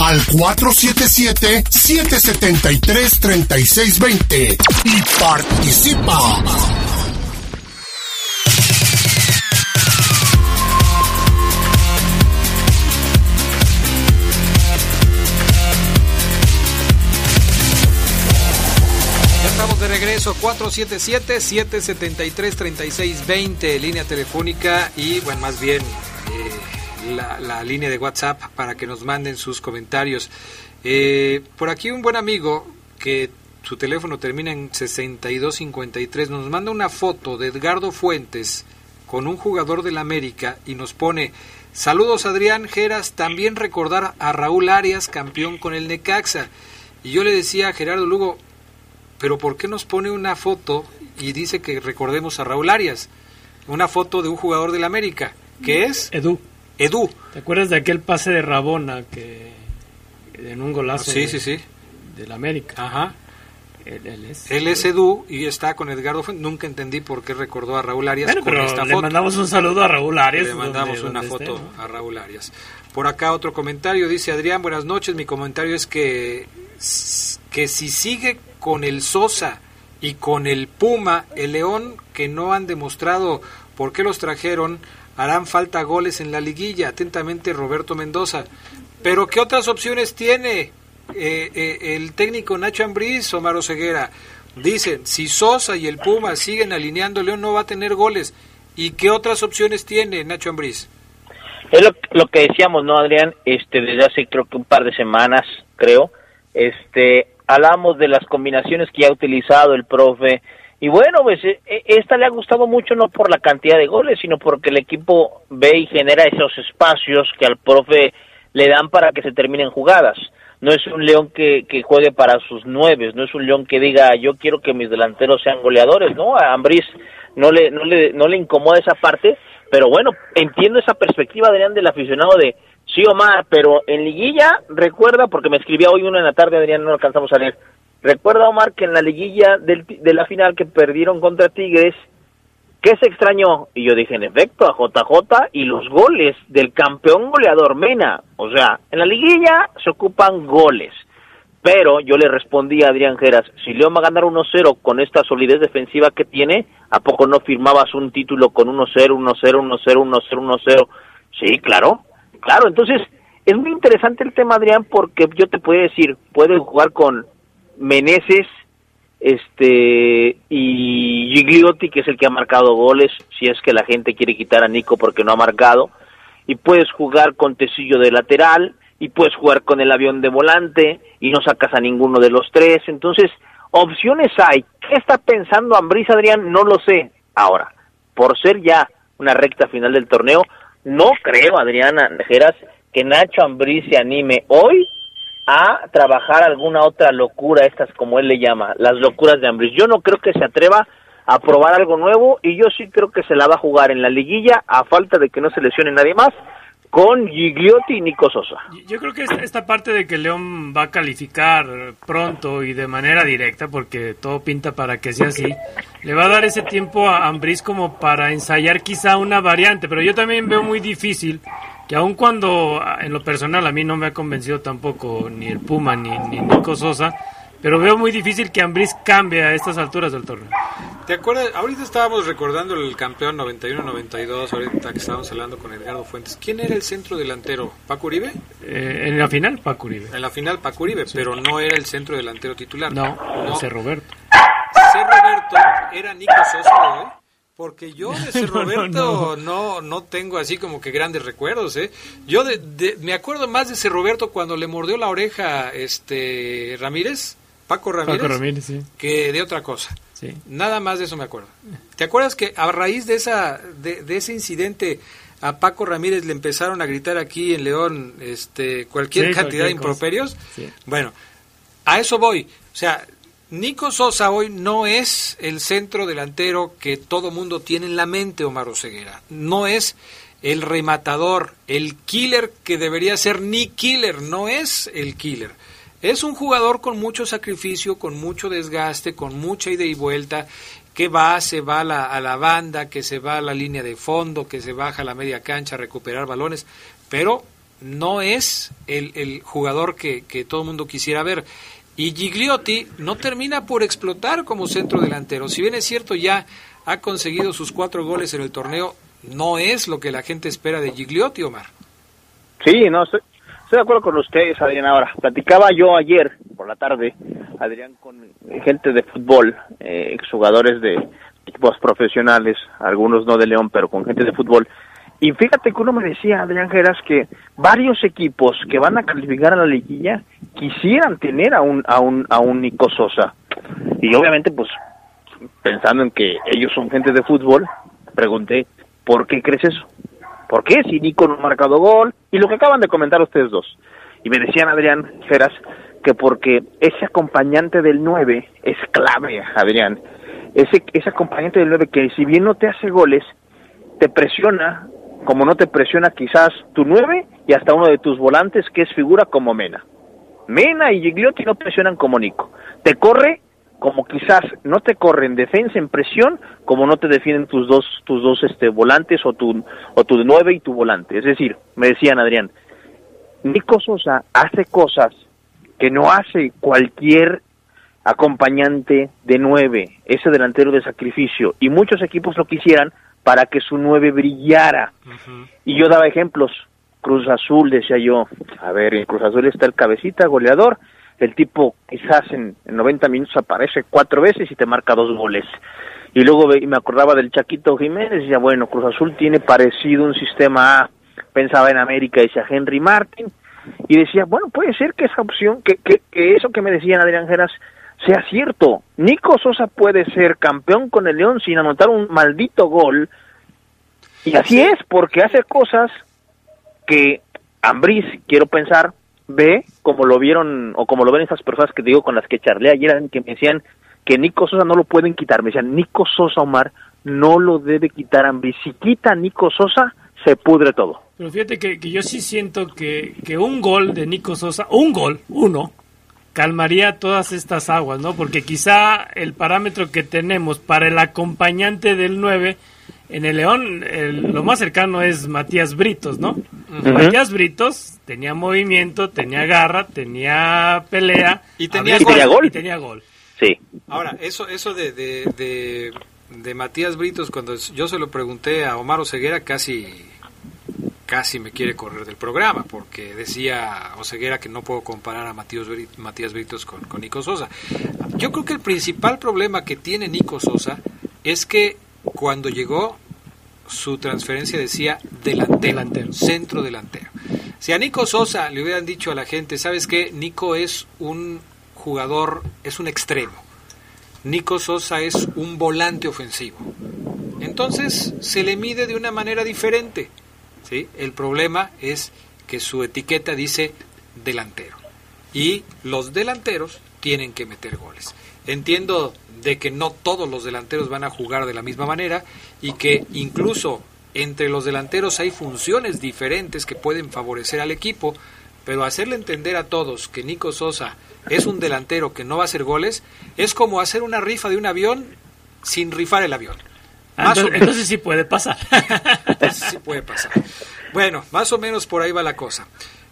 al 477-773-3620 y participa. Regreso 477-773-3620, línea telefónica y, bueno, más bien eh, la, línea de WhatsApp para que nos manden sus comentarios. Eh, por aquí un buen amigo que su teléfono termina en 6253 nos manda una foto de Edgardo Fuentes con un jugador del América y nos pone saludos Adrián Geras, también recordar a Raúl Arias, campeón con el Necaxa. Y yo le decía a Gerardo Lugo, pero ¿por qué nos pone una foto y dice que recordemos a Raúl Arias? Una foto de un jugador del América, que es Edu. Edu. ¿Te acuerdas de aquel pase de Rabona que en un golazo sí, sí, sí. del América? Ajá. Él, es, Edu y está con Edgardo Fuentes. Nunca entendí por qué recordó a Raúl Arias con esta le mandamos un saludo a Raúl Arias. Le mandamos una foto a Raúl Arias. Por acá otro comentario, dice Adrián, buenas noches. Mi comentario es que, que si sigue con el Sosa y con el Puma, el León, que no han demostrado por qué los trajeron, harán falta goles en la liguilla. Atentamente Roberto Mendoza. Pero ¿qué otras opciones tiene eh, eh, el técnico Nacho Ambriz, Omar Ceguera? Dicen, si Sosa y el Puma siguen alineando, León no va a tener goles. ¿Y qué otras opciones tiene Nacho Ambriz? Es lo, lo, que decíamos, ¿no, Adrián? Este, desde hace creo que un par de semanas, creo, este, hablamos de las combinaciones que ha utilizado el profe. Y bueno, pues e, e, esta le ha gustado mucho no por la cantidad de goles, sino porque el equipo ve y genera esos espacios que al profe le dan para que se terminen jugadas. No es un león que, que juegue para sus nueve, no es un león que diga yo quiero que mis delanteros sean goleadores, ¿no? A Ambriz no le, no le, no le incomoda esa parte, pero bueno, entiendo esa perspectiva, Adrián, del aficionado de sí, Omar, pero en liguilla, recuerda, porque me escribía hoy uno en la tarde, Adrián, no alcanzamos a leer, recuerda, Omar, que en la liguilla del, de la final que perdieron contra Tigres, ¿qué se extrañó? Y yo dije, en efecto, a JJ y los goles del campeón goleador Mena. O sea, en la liguilla se ocupan goles. Pero yo le respondí a Adrián Geras, si León va a ganar 1-0 con esta solidez defensiva que tiene, ¿a poco no firmabas un título con 1-0, 1-0, 1-0, 1-0, 1-0? Sí, claro, claro. Entonces, es muy interesante el tema, Adrián, porque yo te puedo decir, puede jugar con Meneses este y Gigliotti, que es el que ha marcado goles, si es que la gente quiere quitar a Nico porque no ha marcado, y puedes jugar con Tecillo de lateral, y puedes jugar con el avión de volante y no sacas a ninguno de los tres. Entonces, opciones hay. ¿Qué está pensando Ambriz Adrián? No lo sé. Ahora, por ser ya una recta final del torneo, no creo, Adriana Geras, que Nacho Ambriz se anime hoy a trabajar alguna otra locura, estas como él le llama, las locuras de Ambriz. Yo no creo que se atreva a probar algo nuevo y yo sí creo que se la va a jugar en la liguilla a falta de que no se lesione nadie más con Gigliotti y Nico Sosa. Yo creo que esta parte de que León va a calificar pronto y de manera directa, porque todo pinta para que sea así, le va a dar ese tiempo a Ambriz como para ensayar quizá una variante, pero yo también veo muy difícil que aun cuando en lo personal a mí no me ha convencido tampoco ni el Puma ni, ni Nico Sosa, pero veo muy difícil que Ambriz cambie a estas alturas del torneo. ¿Te acuerdas? Ahorita estábamos recordando el campeón 91-92, ahorita que estábamos hablando con Edgardo Fuentes. ¿Quién era el centro delantero? ¿Paco Uribe? Eh, en la final, Paco Uribe. En la final, Paco Uribe, pero no era el centro delantero titular. No, no. C. Roberto. C. Roberto era Nico Sosa, ¿eh? Porque yo de C. Roberto no, no, tengo así como que grandes recuerdos, ¿eh? Yo de, me acuerdo más de C. Roberto cuando le mordió la oreja este Ramírez Paco Ramírez, que de otra cosa. Nada más de eso me acuerdo. ¿Te acuerdas que a raíz de esa de, ese incidente a Paco Ramírez le empezaron a gritar aquí en León este cualquier cantidad de improperios? Bueno, a eso voy. O sea, Nico Sosa hoy no es el centro delantero que todo mundo tiene en la mente, Omar Oseguera. No es el rematador, el killer que debería ser ni killer, no es el killer. Es un jugador con mucho sacrificio, con mucho desgaste, con mucha ida y vuelta, que va, se va a la, a la banda, que se va a la línea de fondo, que se baja a la media cancha a recuperar balones, pero no es el, jugador que, que todo el mundo quisiera ver. Y Gigliotti no termina por explotar como centro delantero. Si bien es cierto, ya ha conseguido sus cuatro goles en el torneo, no es lo que la gente espera de Gigliotti, Omar. Sí, no, Estoy de acuerdo con ustedes, Adrián. Ahora, platicaba yo ayer por la tarde, Adrián, con gente de fútbol, eh, exjugadores de equipos profesionales, algunos no de León, pero con gente de fútbol. Y fíjate que uno me decía, Adrián Geras, que varios equipos que van a calificar a la liguilla quisieran tener a un, a un, a un Nico Sosa. Y obviamente, pues, pensando en que ellos son gente de fútbol, pregunté, ¿por qué crees eso? ¿Por qué? Si Nico no ha marcado gol. Y lo que acaban de comentar ustedes dos. Y me decían, Adrián Feras, que porque ese acompañante del 9 es clave, Adrián. Ese, ese acompañante del 9 que si bien no te hace goles, te presiona, como no te presiona quizás tu 9 y hasta uno de tus volantes que es figura como Mena. Mena y Gigliotti no presionan como Nico. Te corre como quizás no te corren defensa en presión, como no te defienden tus dos, tus dos este, volantes o tu, o tu nueve y tu volante. Es decir, me decían Adrián, Nico Sosa hace cosas que no hace cualquier acompañante de nueve, ese delantero de sacrificio, y muchos equipos lo quisieran para que su nueve brillara. Y yo daba ejemplos, Cruz Azul, decía yo, a ver, en Cruz Azul está el cabecita, goleador, el tipo quizás en, 90 minutos aparece cuatro veces y te marca dos goles. Y luego me acordaba del Chaquito Jiménez y decía, bueno, Cruz Azul tiene parecido un sistema A, pensaba en América, decía Henry Martin, y decía, bueno, puede ser que esa opción, que, que, que eso que me decían Adrián Geras sea cierto. Nico Sosa puede ser campeón con el León sin anotar un maldito gol. Y así es, porque hace cosas que Ambris, quiero pensar, ve como lo vieron o como lo ven esas personas que digo con las que charlé ayer, que me decían que Nico Sosa no lo pueden quitar. Me decían, Nico Sosa, Omar, no lo debe quitar. Si quita Nico Sosa, se pudre todo. Pero fíjate que, que yo sí siento que, que un gol de Nico Sosa, un gol, uno, calmaría todas estas aguas, ¿no? Porque quizá el parámetro que tenemos para el acompañante del 9 en el León, lo más cercano es Matías Britos, ¿no? Matías Britos tenía movimiento, tenía garra, tenía pelea y tenía, gol. Y tenía gol. Sí. Ahora, eso, eso de, de, de Matías Britos, cuando yo se lo pregunté a Omar Oseguera, casi casi me quiere correr del programa, porque decía Oseguera que no puedo comparar a Matías, Matías Britos con, Nico Sosa. Yo creo que el principal problema que tiene Nico Sosa es que cuando llegó su transferencia decía delantero, centro delantero. Si a Nico Sosa le hubieran dicho a la gente, ¿sabes qué? Nico es un jugador, es un extremo. Nico Sosa es un volante ofensivo. Entonces se le mide de una manera diferente. ¿sí? El problema es que su etiqueta dice delantero. Y los delanteros tienen que meter goles. Entiendo de que no todos los delanteros van a jugar de la misma manera y que incluso entre los delanteros hay funciones diferentes que pueden favorecer al equipo, pero hacerle entender a todos que Nico Sosa es un delantero que no va a hacer goles es como hacer una rifa de un avión sin rifar el avión. Ah, entonces, sí puede pasar. sí puede pasar. Bueno, más o menos por ahí va la cosa.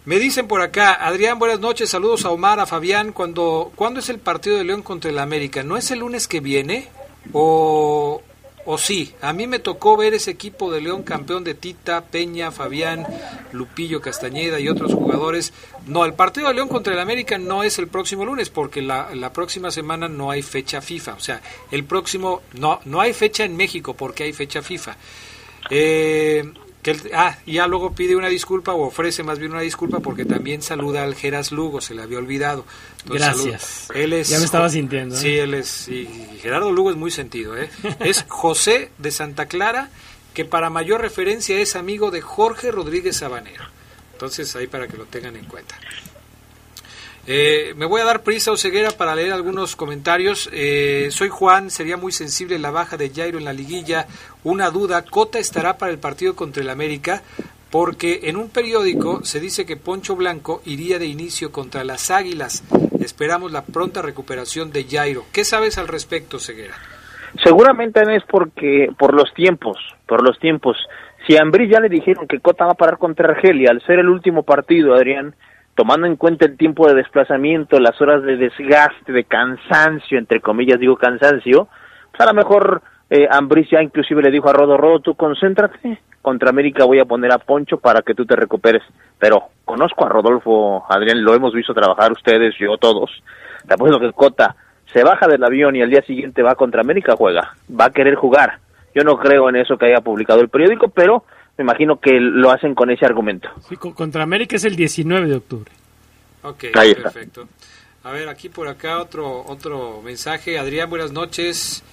Me dicen por acá, Adrián, buenas noches, saludos a Omar, a Fabián. Cuando, ¿Cuándo es el partido de León contra el América? ¿No es el lunes que viene? ¿O, o sí? A mí me tocó ver ese equipo de León campeón de Tita, Peña, Fabián, Lupillo, Castañeda y otros jugadores. No, el partido de León contra el América no es el próximo lunes porque la, la próxima semana no hay fecha FIFA. O sea, el próximo, no, no hay fecha en México porque hay fecha FIFA. Eh, que ah, ya luego pide una disculpa o ofrece más bien una disculpa porque también saluda al Geras Lugo, se le había olvidado. Gracias. Él es, ya me estaba sintiendo. Sí, ¿eh? él es. Y Gerardo Lugo es muy sentido. ¿eh? es José de Santa Clara, que para mayor referencia es amigo de Jorge Rodríguez Sabanero. Entonces, ahí para que lo tengan en cuenta. Eh, me voy a dar prisa o ceguera para leer algunos comentarios. Eh, soy Juan, sería muy sensible la baja de Jairo en la liguilla. Una duda, Cota estará para el partido contra el América porque en un periódico se dice que Poncho Blanco iría de inicio contra las Águilas. Esperamos la pronta recuperación de Jairo. ¿Qué sabes al respecto, Ceguera? Seguramente es porque por los tiempos, por los tiempos. Si a Ambrí ya le dijeron que Cota va a parar contra Argelia al ser el último partido, Adrián, tomando en cuenta el tiempo de desplazamiento, las horas de desgaste, de cansancio, entre comillas digo cansancio, pues a lo mejor eh, ya inclusive le dijo a Rodo, Rodo, tú concéntrate, contra América voy a poner a Poncho para que tú te recuperes. Pero conozco a Rodolfo, Adrián, lo hemos visto trabajar ustedes, yo, todos. Te apuesto que Cota se baja del avión y al día siguiente va contra América, juega, va a querer jugar. Yo no creo en eso que haya publicado el periódico, pero me imagino que lo hacen con ese argumento. Sí, contra América es el 19 de octubre. Ok, perfecto. A ver, aquí por acá otro otro mensaje. Adrián, buenas noches.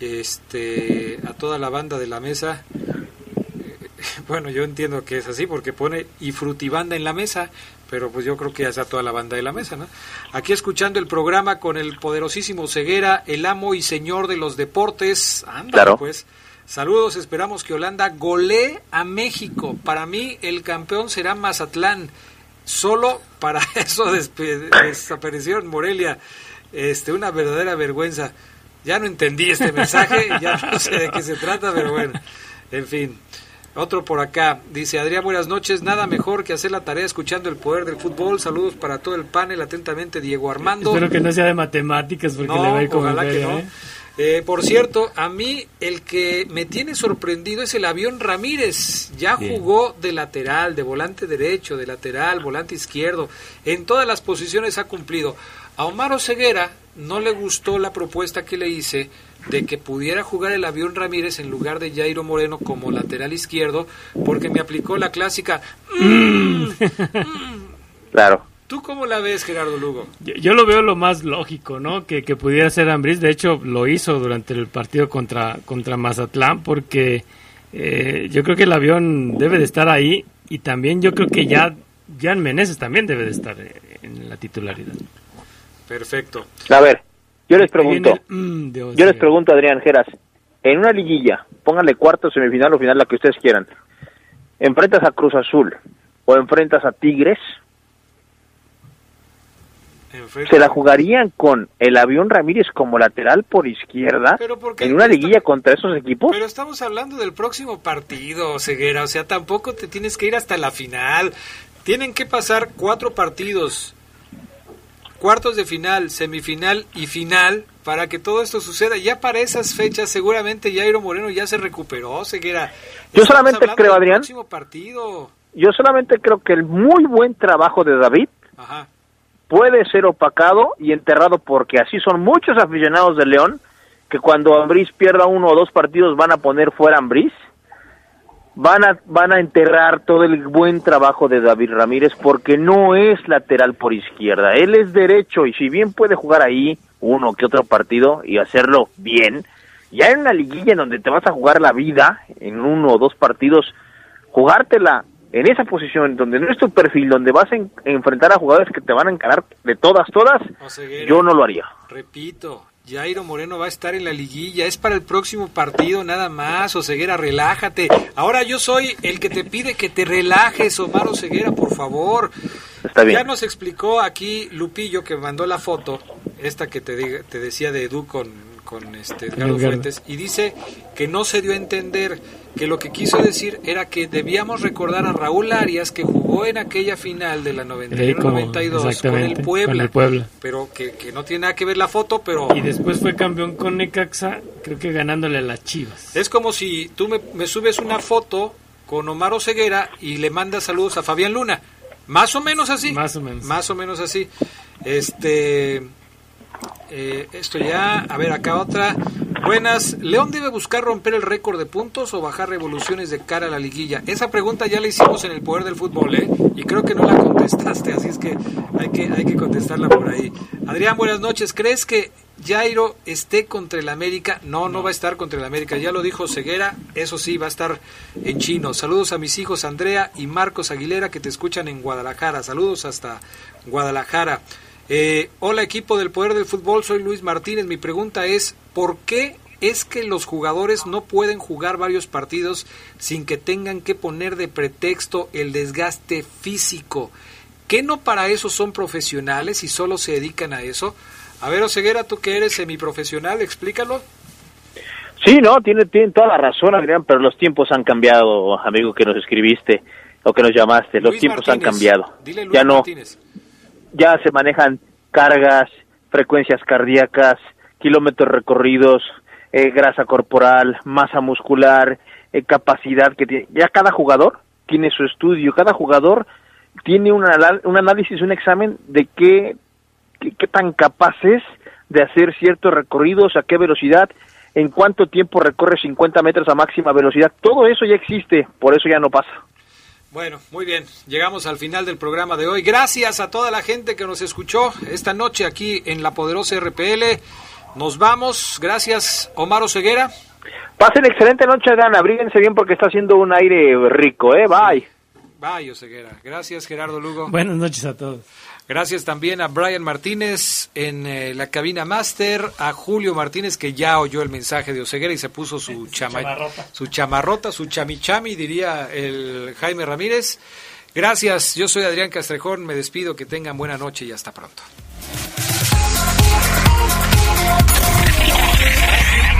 Este, a toda la banda de la mesa. Eh, bueno, yo entiendo que es así porque pone y frutibanda en la mesa, pero pues yo creo que ya está toda la banda de la mesa, ¿no? Aquí escuchando el programa con el poderosísimo Ceguera, el amo y señor de los deportes. Anda, claro. pues. Saludos, esperamos que Holanda golee a México. Para mí el campeón será Mazatlán. Solo para eso desapareció en Morelia. Este, una verdadera vergüenza. Ya no entendí este mensaje, ya no sé de qué se trata, pero bueno, en fin. Otro por acá, dice Adrián, buenas noches, nada mejor que hacer la tarea escuchando el poder del fútbol, saludos para todo el panel, atentamente Diego Armando. Espero que no sea de matemáticas porque le va a ir como ojalá que no. ¿eh? Eh, por cierto, a mí el que me tiene sorprendido es el avión Ramírez. Ya jugó de lateral, de volante derecho, de lateral, volante izquierdo. En todas las posiciones ha cumplido. A Omar Ceguera no le gustó la propuesta que le hice de que pudiera jugar el avión Ramírez en lugar de Jairo Moreno como lateral izquierdo, porque me aplicó la clásica. Mm, mm, Claro. ¿Tú cómo la ves, Gerardo Lugo? Yo, lo veo lo más lógico, ¿no? Que, pudiera ser Ambriz. De hecho, lo hizo durante el partido contra, contra Mazatlán porque eh, yo creo que el avión debe de estar ahí y también yo creo que ya Jan Meneses también debe de estar eh, en la titularidad. Perfecto. A ver, yo les pregunto, mm, yo les pregunto, Adrián Geras, en una liguilla, pónganle cuarto, semifinal o final, la que ustedes quieran, enfrentas a Cruz Azul o enfrentas a Tigres, se la jugarían con el avión Ramírez como lateral por izquierda en una liguilla contra esos equipos. Pero estamos hablando del próximo partido, Ceguera, o sea, tampoco te tienes que ir hasta la final. Tienen que pasar cuatro partidos, cuartos de final, semifinal y final para que todo esto suceda. Ya para esas fechas seguramente Jairo Moreno ya se recuperó, Ceguera. Yo solamente creo, Adrián. Partido. Yo solamente creo que el muy buen trabajo de David Ajá puede ser opacado y enterrado porque así son muchos aficionados de León que cuando Ambriz pierda uno o dos partidos van a poner fuera Ambriz, van a, van a enterrar todo el buen trabajo de David Ramírez porque no es lateral por izquierda, él es derecho y si bien puede jugar ahí uno que otro partido y hacerlo bien, ya en una liguilla en donde te vas a jugar la vida en uno o dos partidos, jugártela en esa posición donde no es tu perfil, donde vas a enfrentar a jugadores que te van a encarar de todas, todas, yo no lo haría. Repito, Jairo Moreno va a estar en la liguilla, es para el próximo partido nada más, Oseguera, relájate. Ahora yo soy el que te pide que te relajes, Omar Oseguera, por favor. Está bien. Ya nos explicó aquí Lupillo que mandó la foto, esta que te, te decía de Edu con, con este Edgardo Fuentes, y dice que no se dio a entender que lo que quiso decir era que debíamos recordar a Raúl Arias que jugó en aquella final de la 91-92 con, el Puebla, pero que, no tiene nada que ver la foto, pero... Y después fue campeón con Necaxa, creo que ganándole a las Chivas. Es como si tú me, me subes una foto con Omar Oseguera y le mandas saludos a Fabián Luna. Más o menos así. Más o menos. Más o menos así. Este... Eh, esto ya, a ver, acá otra. Buenas, ¿León debe buscar romper el récord de puntos o bajar revoluciones de cara a la liguilla? Esa pregunta ya la hicimos en el poder del fútbol, ¿eh? Y creo que no la contestaste, así es que hay que, hay que contestarla por ahí. Adrián, buenas noches. ¿Crees que Jairo esté contra el América? No, no va a estar contra el América. Ya lo dijo Ceguera, eso sí, va a estar en chino. Saludos a mis hijos Andrea y Marcos Aguilera que te escuchan en Guadalajara. Saludos hasta Guadalajara. Eh, hola equipo del Poder del Fútbol, soy Luis Martínez. Mi pregunta es, ¿por qué es que los jugadores no pueden jugar varios partidos sin que tengan que poner de pretexto el desgaste físico? ¿Qué no para eso son profesionales y solo se dedican a eso? A ver, Oseguera, tú que eres semiprofesional, explícalo. Sí, no, tiene, tiene toda la razón, Adrián, pero los tiempos han cambiado, amigo que nos escribiste o que nos llamaste. Los tiempos han cambiado. ya no, ya se manejan cargas, frecuencias cardíacas, kilómetros recorridos, eh, grasa corporal, masa muscular, eh, capacidad que tiene. Ya cada jugador tiene su estudio, cada jugador tiene un, un análisis, un examen de qué, qué, tan capaz es de hacer ciertos recorridos, a qué velocidad, en cuánto tiempo recorre 50 metros a máxima velocidad. Todo eso ya existe, por eso ya no pasa. Bueno, muy bien. Llegamos al final del programa de hoy. Gracias a toda la gente que nos escuchó esta noche aquí en la poderosa RPL. Nos vamos. Gracias, Omar Oseguera. Pasen excelente noche, Dan. Abríguense bien porque está haciendo un aire rico, ¿eh? Bye. Bye, Oseguera. Gracias, Gerardo Lugo. Buenas noches a todos. Gracias también a Brian Martínez en eh, la cabina máster, a Julio Martínez que ya oyó el mensaje de Oseguera y se puso su, chamarrota. su chamarrota, su chamichami, diría el Jaime Ramírez. Gracias, yo soy Adrián Castrejón, me despido, que tengan buena noche y hasta pronto.